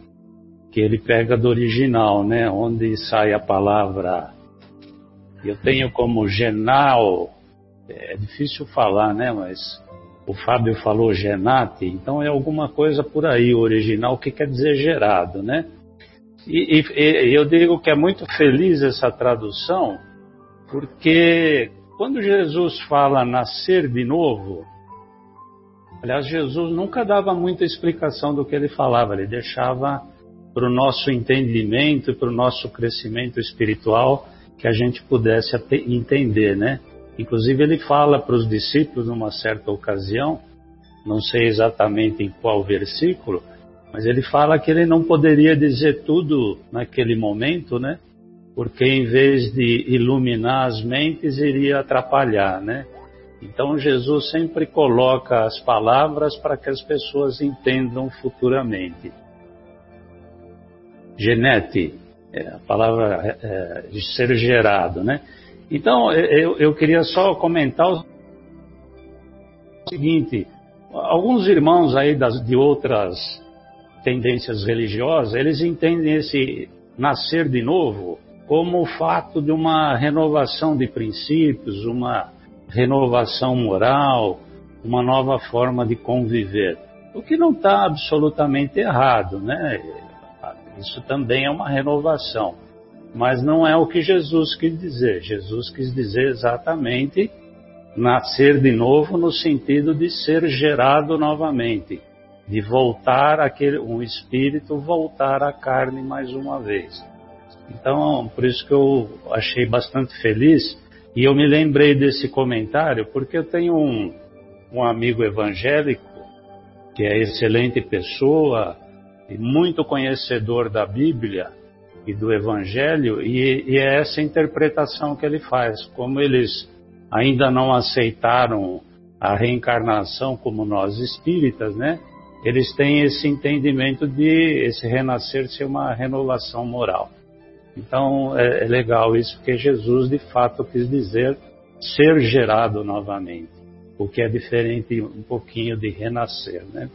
que ele pega do original, né, onde sai a palavra. Eu tenho como genal, é difícil falar, né, mas o Fábio falou genate, então é alguma coisa por aí, o original, que quer dizer gerado, né? E, e, e eu digo que é muito feliz essa tradução, porque quando Jesus fala nascer de novo, aliás, Jesus nunca dava muita explicação do que ele falava, ele deixava para o nosso entendimento para o nosso crescimento espiritual que a gente pudesse entender, né? Inclusive ele fala para os discípulos numa certa ocasião, não sei exatamente em qual versículo, mas ele fala que ele não poderia dizer tudo naquele momento, né? porque em vez de iluminar as mentes, iria atrapalhar, né? Então Jesus sempre coloca as palavras para que as pessoas entendam futuramente. Genete, é a palavra é, é, de ser gerado, né? Então eu, eu queria só comentar o seguinte: alguns irmãos aí das, de outras tendências religiosas, eles entendem esse nascer de novo como o fato de uma renovação de princípios, uma renovação moral, uma nova forma de conviver. O que não está absolutamente errado, né? Isso também é uma renovação. Mas não é o que Jesus quis dizer. Jesus quis dizer exatamente nascer de novo no sentido de ser gerado novamente, de voltar aquele um espírito voltar à carne mais uma vez. Então, por isso que eu achei bastante feliz e eu me lembrei desse comentário porque eu tenho um, um amigo evangélico que é excelente pessoa e muito conhecedor da Bíblia e do Evangelho e, e é essa interpretação que ele faz. Como eles ainda não aceitaram a reencarnação como nós espíritas, né? Eles têm esse entendimento de esse renascer ser uma renovação moral. Então é, é legal isso, porque Jesus de fato quis dizer ser gerado novamente, o que é diferente um pouquinho de renascer, né?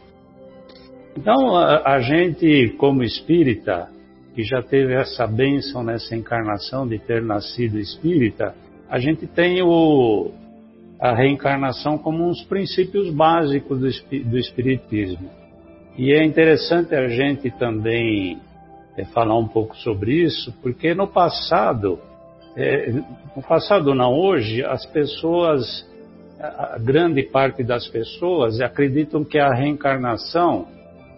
Então a, a gente, como espírita, que já teve essa bênção nessa encarnação de ter nascido espírita, a gente tem o, a reencarnação como uns princípios básicos do, do espiritismo. E é interessante a gente também é, falar um pouco sobre isso, porque no passado, é, no passado não, hoje, as pessoas, a grande parte das pessoas acreditam que a reencarnação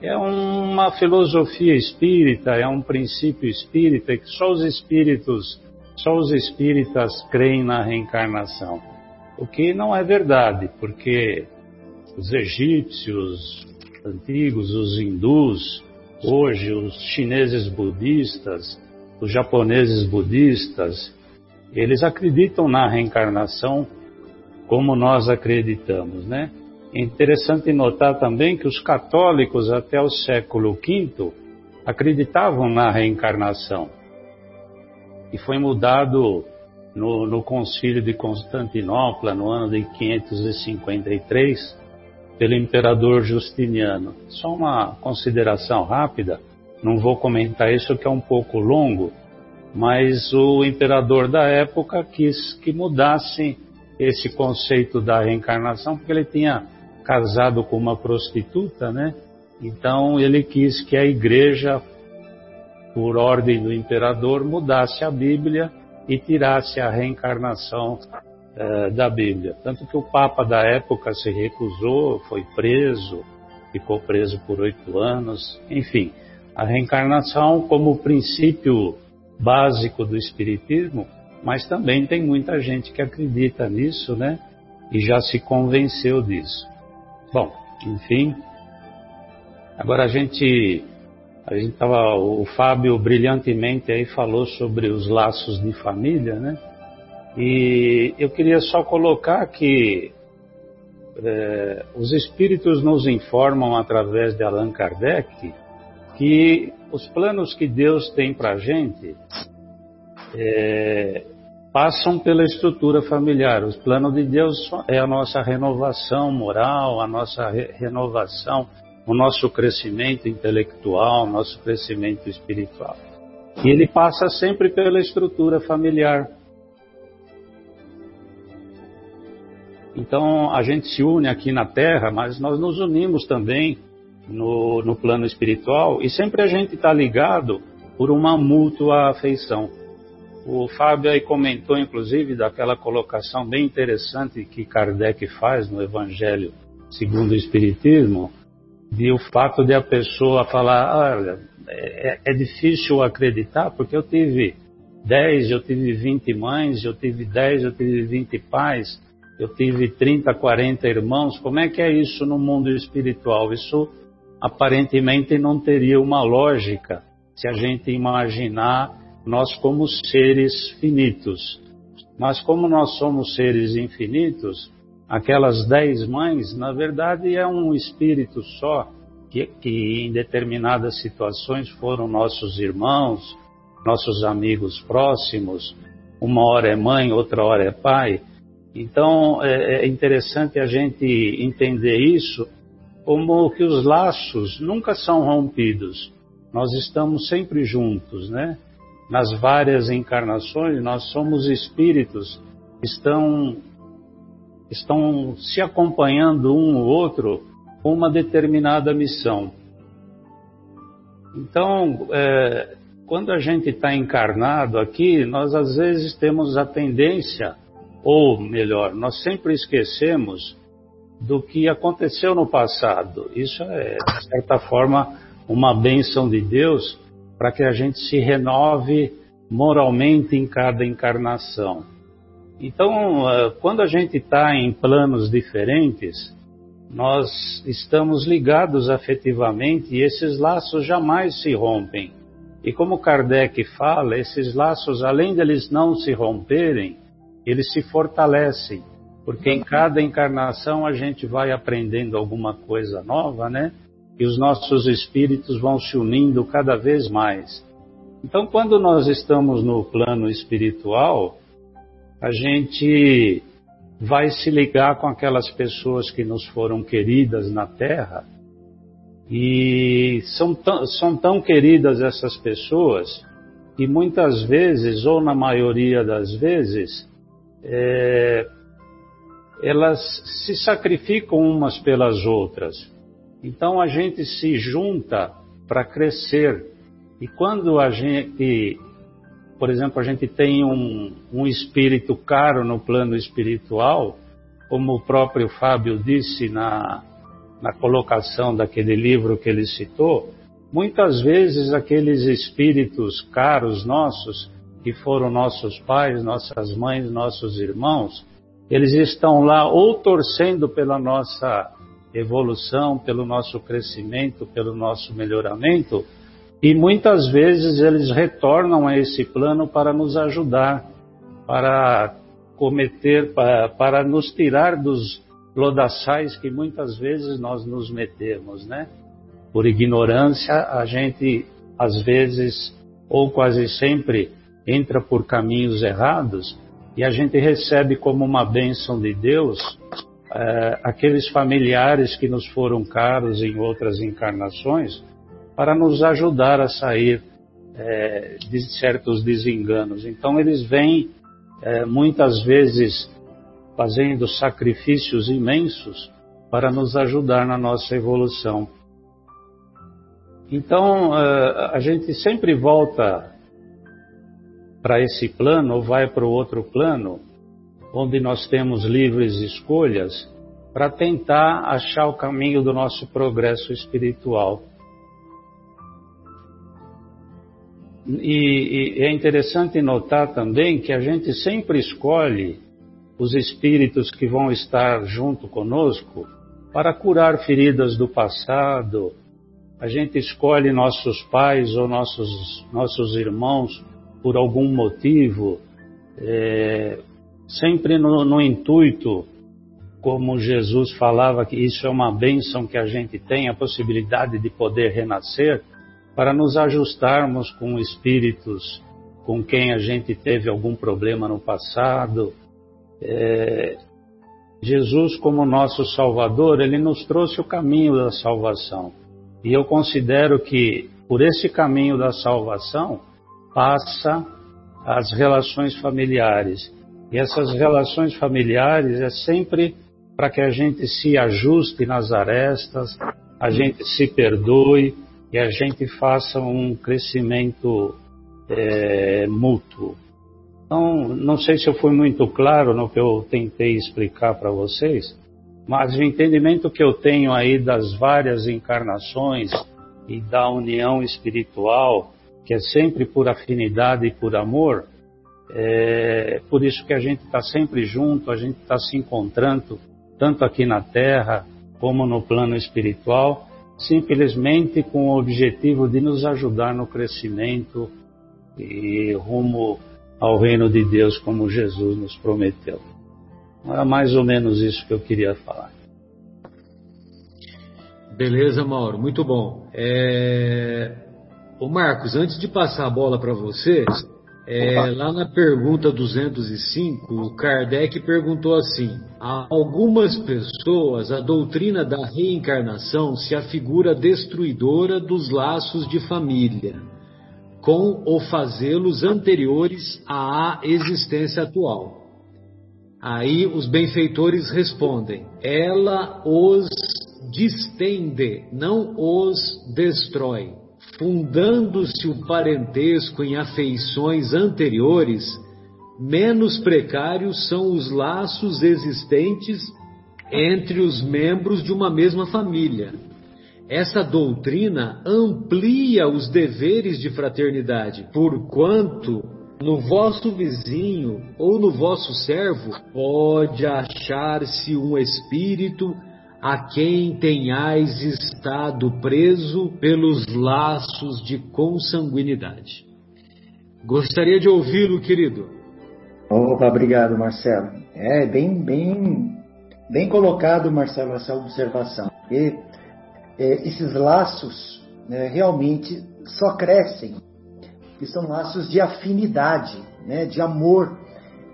é uma filosofia espírita, é um princípio espírita, que só os espíritos, só os espíritas creem na reencarnação. O que não é verdade, porque os egípcios antigos, os hindus, Hoje, os chineses budistas, os japoneses budistas, eles acreditam na reencarnação como nós acreditamos, né? É interessante notar também que os católicos até o século V acreditavam na reencarnação. E foi mudado no, no concílio de Constantinopla, no ano de 553, pelo imperador Justiniano. Só uma consideração rápida, não vou comentar isso que é um pouco longo, mas o imperador da época quis que mudasse esse conceito da reencarnação, porque ele tinha casado com uma prostituta, né? Então ele quis que a igreja, por ordem do imperador, mudasse a Bíblia e tirasse a reencarnação é, da Bíblia. Tanto que o Papa da época se recusou, foi preso, ficou preso por oito anos. Enfim, a reencarnação como princípio básico do Espiritismo, mas também tem muita gente que acredita nisso, né? E já se convenceu disso. Bom, enfim. Agora a gente a gente tava, o Fábio brilhantemente aí falou sobre os laços de família, né? E eu queria só colocar que é, os espíritos nos informam através de Allan Kardec que os planos que Deus tem para a gente é, passam pela estrutura familiar. O plano de Deus é a nossa renovação moral, a nossa re renovação o nosso crescimento intelectual, o nosso crescimento espiritual. E ele passa sempre pela estrutura familiar. Então a gente se une aqui na Terra, mas nós nos unimos também no, no plano espiritual e sempre a gente está ligado por uma mútua afeição. O Fábio aí comentou, inclusive, daquela colocação bem interessante que Kardec faz no Evangelho segundo o Espiritismo, de o fato de a pessoa falar, olha, é, é difícil acreditar porque eu tive 10, eu tive 20 mães, eu tive 10, eu tive 20 pais, eu tive 30, 40 irmãos. Como é que é isso no mundo espiritual? Isso aparentemente não teria uma lógica se a gente imaginar nós como seres finitos. Mas como nós somos seres infinitos, aquelas dez mães, na verdade, é um espírito só, que, que em determinadas situações foram nossos irmãos, nossos amigos próximos, uma hora é mãe, outra hora é pai. Então é, é interessante a gente entender isso como que os laços nunca são rompidos. Nós estamos sempre juntos, né? Nas várias encarnações, nós somos espíritos que estão estão se acompanhando um ou outro com uma determinada missão. Então, é, quando a gente está encarnado aqui, nós às vezes temos a tendência, ou melhor, nós sempre esquecemos do que aconteceu no passado. Isso é, de certa forma, uma bênção de Deus para que a gente se renove moralmente em cada encarnação. Então, eh, quando a gente está em planos diferentes, nós estamos ligados afetivamente e esses laços jamais se rompem. E como Kardec fala, esses laços, além deles não se romperem, eles se fortalecem, porque em cada encarnação a gente vai aprendendo alguma coisa nova, né? E os nossos espíritos vão se unindo cada vez mais. Então, quando nós estamos no plano espiritual, a gente vai se ligar com aquelas pessoas que nos foram queridas na Terra e são tão, são tão queridas essas pessoas que muitas vezes, ou na maioria das vezes, é, elas se sacrificam umas pelas outras. Então a gente se junta para crescer. E quando a gente por exemplo, a gente tem um, um espírito caro no plano espiritual, como o próprio Fábio disse na, na colocação daquele livro que ele citou, muitas vezes aqueles espíritos caros nossos, que foram nossos pais, nossas mães, nossos irmãos, eles estão lá ou torcendo pela nossa evolução, pelo nosso crescimento, pelo nosso melhoramento, e muitas vezes eles retornam a esse plano para nos ajudar, para cometer, para, para nos tirar dos lodaçais que muitas vezes nós nos metemos, né? Por ignorância, a gente às vezes ou quase sempre entra por caminhos errados e a gente recebe como uma bênção de Deus é, aqueles familiares que nos foram caros em outras encarnações para nos ajudar a sair é, de certos desenganos. Então, eles vêm é, muitas vezes fazendo sacrifícios imensos para nos ajudar na nossa evolução. Então, a gente sempre volta para esse plano ou vai para o outro plano onde nós temos livres escolhas para tentar achar o caminho do nosso progresso espiritual. E, e, é interessante notar também que a gente sempre escolhe os espíritos que vão estar junto conosco para curar feridas do passado. A gente escolhe nossos pais ou nossos, nossos irmãos por algum motivo, é, sempre no, no intuito, como Jesus falava que isso é uma bênção que a gente tem, a possibilidade de poder renascer para nos ajustarmos com espíritos com quem a gente teve algum problema no passado. É, Jesus, como nosso Salvador, ele nos trouxe o caminho da salvação. E eu considero que por esse caminho da salvação passa as relações familiares. E essas relações familiares é sempre para que a gente se ajuste nas arestas, a gente se perdoe, que a gente faça um crescimento é, mútuo. Então, não sei se eu fui muito claro no que eu tentei explicar para vocês, mas o entendimento que eu tenho aí das várias encarnações e da união espiritual, que é sempre por afinidade e por amor, é por isso que a gente está sempre junto, a gente está se encontrando, tanto aqui na Terra como no plano espiritual, simplesmente com o objetivo de nos ajudar no crescimento e rumo ao reino de Deus como Jesus nos prometeu. Era mais ou menos isso que eu queria falar. Beleza, Mauro, muito bom. É... Ô Marcos, antes de passar a bola para você, é, lá na pergunta 205, o Kardec perguntou assim: a algumas pessoas a doutrina da reencarnação se afigura destruidora dos laços de família, com ou fazê-los anteriores à existência atual. Aí os benfeitores respondem: ela os distende, não os destrói fundando-se o parentesco em afeições anteriores, menos precários são os laços existentes entre os membros de uma mesma família. Essa doutrina amplia os deveres de fraternidade, porquanto no vosso vizinho ou no vosso servo pode achar-se um espírito a quem tenhais estado preso pelos laços de consanguinidade. Gostaria de ouvi-lo, querido. Opa, obrigado, Marcelo. É bem, bem, bem colocado, Marcelo, essa observação. E, é, esses laços né, realmente só crescem, que são laços de afinidade, né, de amor.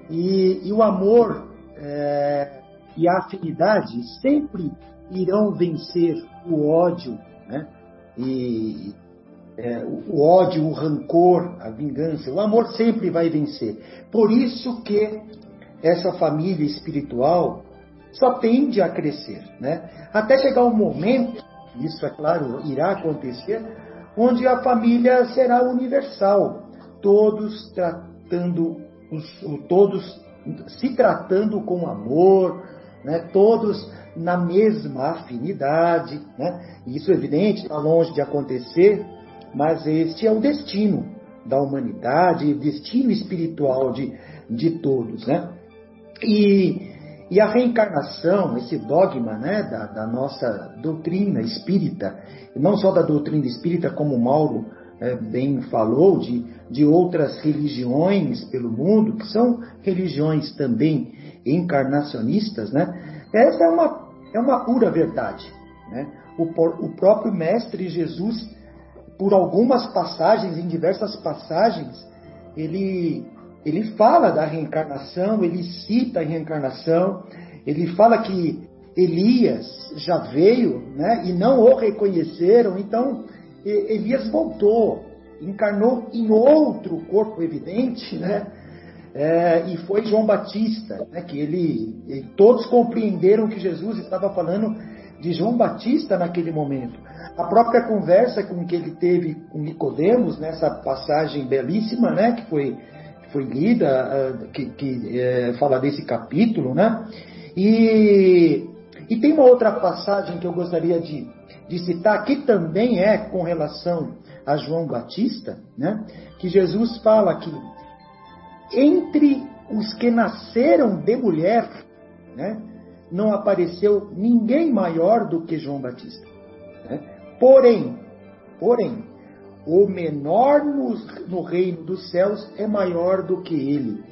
E, e o amor é, e a afinidade sempre irão vencer o ódio, né? E é, o ódio, o rancor, a vingança, o amor sempre vai vencer. Por isso que essa família espiritual só tende a crescer, né? Até chegar um momento, isso é claro, irá acontecer, onde a família será universal, todos tratando os, todos se tratando com amor, né, todos na mesma afinidade. Né? Isso, evidente, está longe de acontecer, mas este é o destino da humanidade, destino espiritual de, de todos. Né? E, e a reencarnação, esse dogma né, da, da nossa doutrina espírita, não só da doutrina espírita, como Mauro é, bem falou, de, de outras religiões pelo mundo, que são religiões também encarnacionistas, né? Essa é uma, é uma pura verdade. Né? O, o próprio Mestre Jesus, por algumas passagens, em diversas passagens, ele, ele fala da reencarnação, ele cita a reencarnação, ele fala que Elias já veio né, e não o reconheceram, então Elias voltou, encarnou em outro corpo evidente, né? É, e foi João Batista, né, que ele, todos compreenderam que Jesus estava falando de João Batista naquele momento. A própria conversa com que ele teve com Nicodemos nessa passagem belíssima, né, que foi foi lida, que, que é, fala desse capítulo, né? E, e tem uma outra passagem que eu gostaria de, de citar, que também é com relação a João Batista, né? Que Jesus fala que entre os que nasceram de mulher, né? Não apareceu ninguém maior do que João Batista. Né? Porém, porém, o menor no, no, reino dos céus é maior do que ele.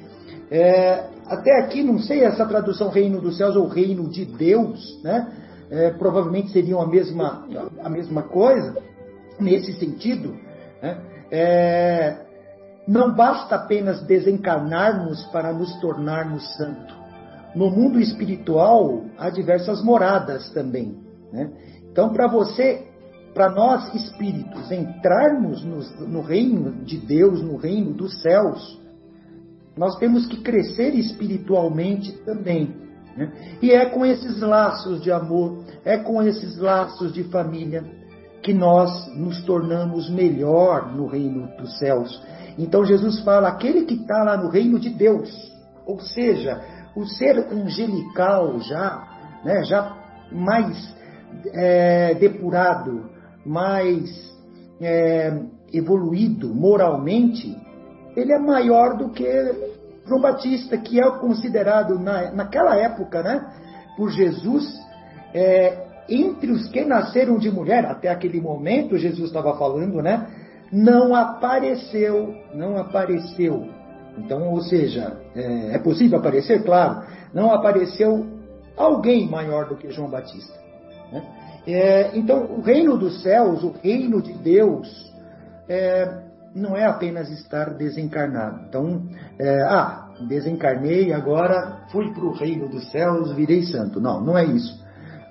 É, até aqui, não sei essa tradução reino dos céus ou reino de Deus, né? É, provavelmente seriam a mesma, a mesma coisa, nesse sentido. Né? É, não basta apenas desencarnarmos para nos tornarmos santos. No mundo espiritual há diversas moradas também. Né? Então, para você para nós espíritos entrarmos no, no, reino de Deus, no reino dos céus, nós temos que crescer espiritualmente também. Né? E é com esses laços de amor, é com esses laços de família que nós nos tornamos melhor no reino dos céus. Então Jesus fala: aquele que está lá no reino de Deus, ou seja, o ser angelical já, né, já mais é, depurado, mais é, evoluído moralmente, ele é maior do que João Batista, que é considerado na, naquela época, né, por Jesus, é, entre os que nasceram de mulher, até aquele momento Jesus estava falando, né, não apareceu, não apareceu. Então, ou seja, é, é possível aparecer, claro, não apareceu alguém maior do que João Batista. Né? É, então, o reino dos céus, o reino de Deus, é, não é apenas estar desencarnado. Então, é, ah, desencarnei, agora fui para o reino dos céus, virei santo. Não, não é isso.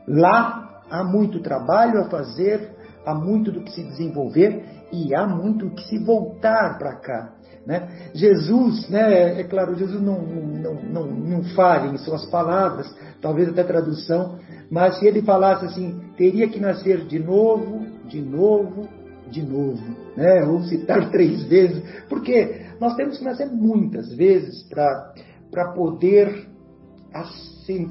Lá há muito trabalho a fazer, há muito do que se desenvolver e há muito que se voltar para cá. Né? Jesus, né, é claro, Jesus não, não, não, não fala em suas palavras, talvez até tradução, mas se ele falasse assim, teria que nascer de novo, de novo, de novo, né? ou citar três vezes, porque nós temos que nascer muitas vezes para poder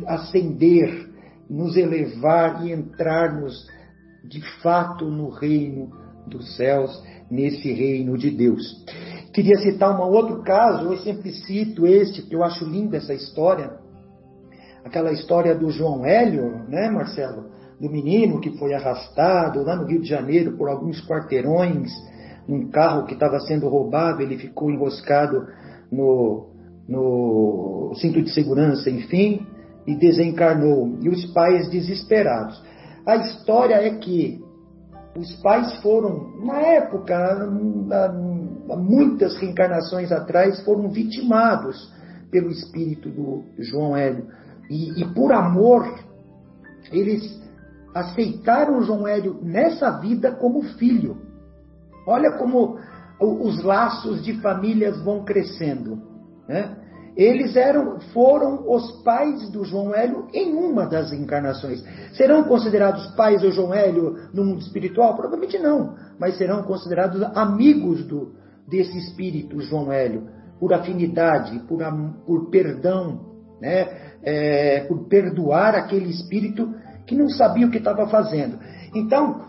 ascender, nos elevar e entrarmos de fato no reino dos céus, nesse reino de Deus. Queria citar um outro caso, eu sempre cito este, que eu acho linda essa história, aquela história do João Hélio, né, Marcelo? Do menino que foi arrastado lá no Rio de Janeiro por alguns quarteirões, num carro que estava sendo roubado, ele ficou enroscado no, no cinto de segurança, enfim, e desencarnou. E os pais desesperados. A história é que os pais foram, na época, muitas reencarnações atrás, foram vitimados pelo espírito do João Hélio. E, e por amor, eles aceitaram João Hélio nessa vida como filho. Olha como os laços de famílias vão crescendo. Né? Eles eram, foram os pais do João Hélio em uma das encarnações. Serão considerados pais do João Hélio no mundo espiritual? Provavelmente não, mas serão considerados amigos do, desse espírito João Hélio, por afinidade, por, por perdão, né? É, por perdoar aquele espírito que não sabia o que estava fazendo. Então,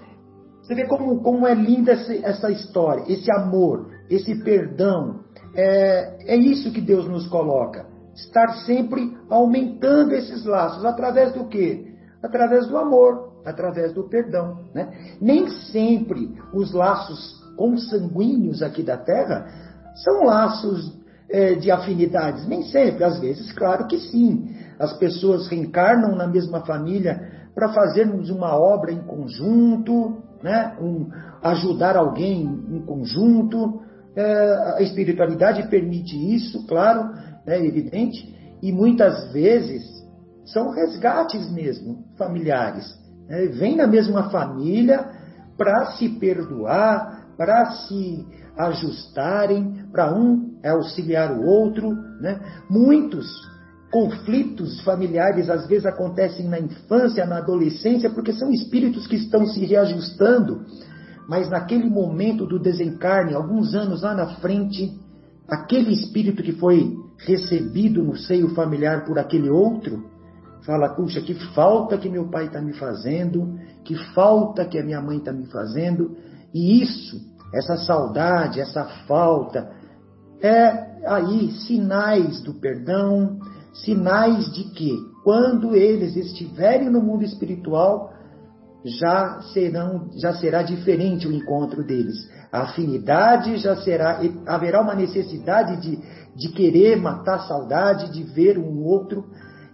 você vê como, como é linda essa, essa história, esse amor, esse perdão, é, é isso que Deus nos coloca. Estar sempre aumentando esses laços. Através do quê? Através do amor, através do perdão. Né? Nem sempre os laços consanguíneos aqui da Terra são laços é, de afinidades. Nem sempre, às vezes, claro que sim. As pessoas reencarnam na mesma família para fazermos uma obra em conjunto, né? um, ajudar alguém em conjunto. É, a espiritualidade permite isso, claro, é evidente, e muitas vezes são resgates mesmo, familiares. Né? Vem na mesma família para se perdoar, para se ajustarem, para um auxiliar o outro. Né? Muitos conflitos familiares às vezes acontecem na infância, na adolescência, porque são espíritos que estão se reajustando mas naquele momento do desencarne, alguns anos lá na frente, aquele espírito que foi recebido no seio familiar por aquele outro, fala, puxa, que falta que meu pai está me fazendo, que falta que a minha mãe está me fazendo, e isso, essa saudade, essa falta, é aí sinais do perdão, sinais de que quando eles estiverem no mundo espiritual, já serão, já será diferente o encontro deles. A afinidade já será, haverá uma necessidade de, de querer matar a saudade, de ver um outro,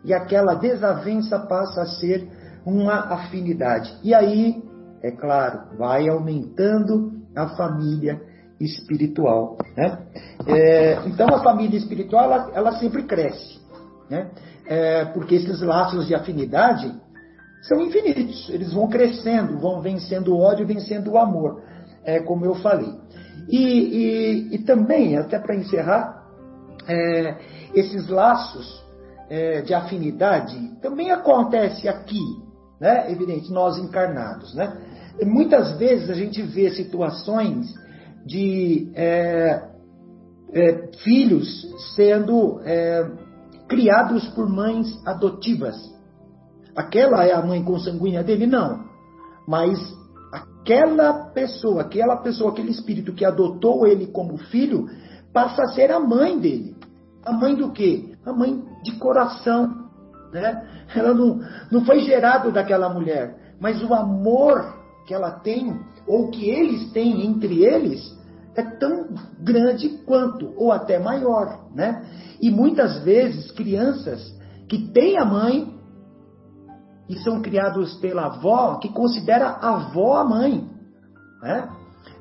e aquela desavença passa a ser uma afinidade. E aí, é claro, vai aumentando a família espiritual. Né? É, então, a família espiritual, ela, ela sempre cresce. Né? É, porque esses laços de afinidade são infinitos. Eles vão crescendo, vão vencendo o ódio, vencendo o amor, é, como eu falei. E, e, e também, até para encerrar, é, esses laços é, de afinidade também acontece aqui, né? Evidente, nós encarnados, né? E muitas vezes a gente vê situações de é, é, filhos sendo é, criados por mães adotivas. Aquela é a mãe consanguínea dele? Não. Mas aquela pessoa, aquela pessoa, aquele espírito que adotou ele como filho, passa a ser a mãe dele. A mãe do quê? A mãe de coração. Né? Ela não, não foi gerado daquela mulher, mas o amor que ela tem, ou que eles têm entre eles, é tão grande quanto, ou até maior, né? E muitas vezes crianças que têm a mãe e são criados pela avó, que considera a avó a mãe, né?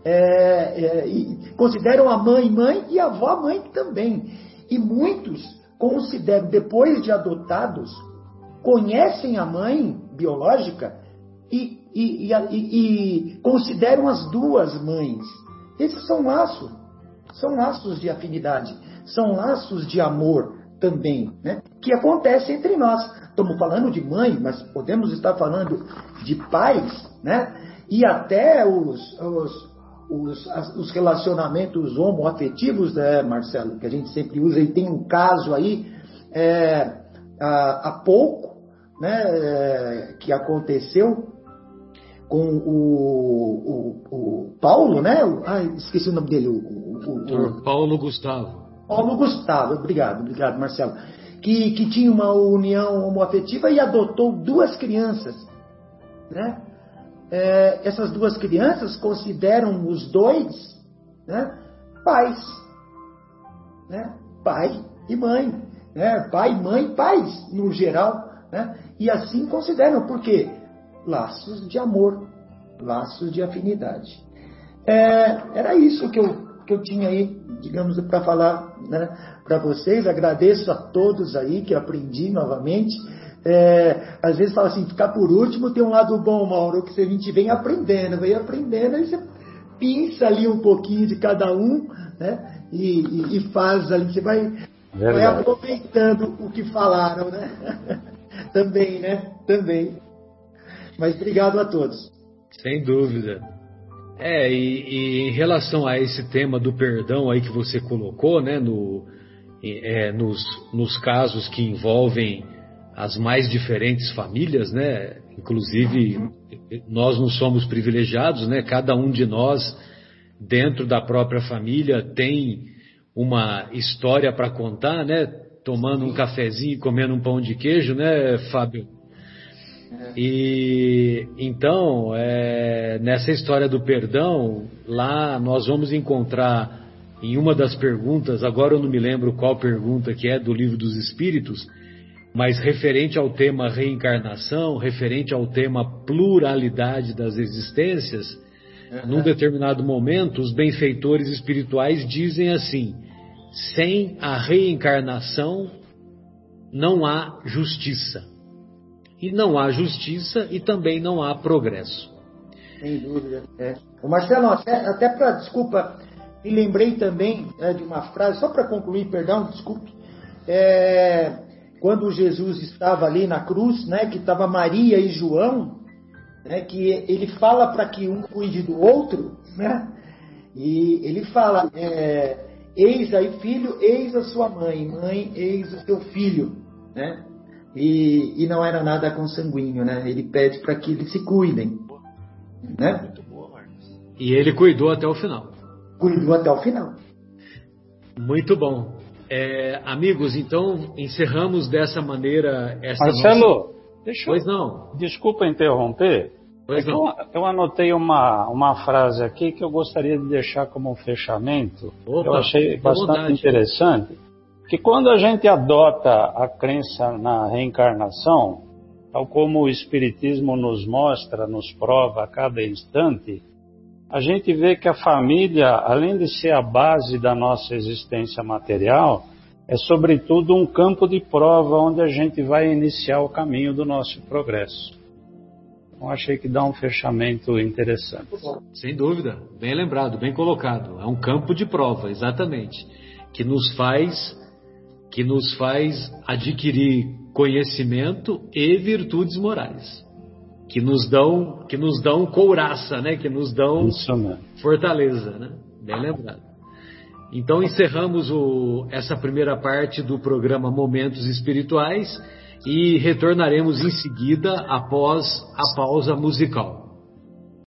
É, é, consideram a mãe mãe e a avó mãe também. E muitos consideram, depois de adotados, conhecem a mãe biológica e, e, e, e consideram as duas mães. Esses são laços, são laços de afinidade, são laços de amor também, né? que acontece entre nós. Estamos falando de mãe, mas podemos estar falando de pais, né? E até os, os, os, os relacionamentos homoafetivos, né, Marcelo, que a gente sempre usa, e tem um caso aí é, há, há pouco, né, é, que aconteceu com o, o, o Paulo, né? Ai, esqueci o nome dele. O, o, o Paulo Gustavo. Paulo Gustavo, obrigado, obrigado, Marcelo. Que, que tinha uma união homoafetiva e adotou duas crianças. Né? É, essas duas crianças consideram os dois né, pais. Né? Pai e mãe. Né? Pai, mãe, pais, no geral. Né? E assim consideram, porque laços de amor, laços de afinidade. É, era isso que eu, que eu tinha aí, digamos, para falar né, para vocês. Agradeço a todos aí que aprendi novamente. É, às vezes fala assim, ficar por último tem um lado bom, Mauro, que a gente vem aprendendo, vem aprendendo, aí você pinça ali um pouquinho de cada um, né? E, e, e faz ali, você vai, vai aproveitando o que falaram, né? Também, né? Também. Mas obrigado a todos. Sem dúvida. É, e, e, em relação a esse tema do perdão aí que você colocou, né, no, é, nos, nos casos que envolvem as mais diferentes famílias, né, inclusive nós não somos privilegiados, né, cada um de nós dentro da própria família tem uma história para contar, né, tomando um cafezinho e comendo um pão de queijo, né, Fábio? E então, é, nessa história do perdão, lá nós vamos encontrar em uma das perguntas, agora eu não me lembro qual pergunta que é do livro dos Espíritos, mas referente ao tema reencarnação, referente ao tema pluralidade das existências, uhum. num determinado momento, os benfeitores espirituais dizem assim: sem a reencarnação não há justiça e não há justiça e também não há progresso. Sem dúvida. É. O Marcelo, até, até para, desculpa, me lembrei também é, de uma frase, só para concluir, perdão, desculpe. É, quando Jesus estava ali na cruz, né, que estava Maria e João, né, que ele fala para que um cuide do outro, né, e ele fala, é, eis aí filho, eis a sua mãe, mãe, eis o seu filho, né? E, e não era nada consanguíneo, né? Ele pede para que eles se cuidem, né? Muito boa, Marcos. E ele cuidou até o final. Cuidou até o final. Muito bom. É, amigos, então encerramos dessa maneira essa Marcelo, nossa... deixa pois não. Desculpa interromper. Pois é não. Eu, eu, anotei uma, uma frase aqui que eu gostaria de deixar como um fechamento. Opa, eu achei bastante vontade. interessante. Que quando a gente adota a crença na reencarnação, tal como o Espiritismo nos mostra, nos prova a cada instante, a gente vê que a família, além de ser a base da nossa existência material, é sobretudo um campo de prova onde a gente vai iniciar o caminho do nosso progresso. Então achei que dá um fechamento interessante. Sem dúvida, bem lembrado, bem colocado. É um campo de prova, exatamente, que nos faz que nos faz adquirir conhecimento e virtudes morais que nos dão, que nos dão couraça, né? Que nos dão fortaleza, né? Bem lembrado. Então encerramos o, essa primeira parte do programa Momentos Espirituais e retornaremos em seguida após a pausa musical.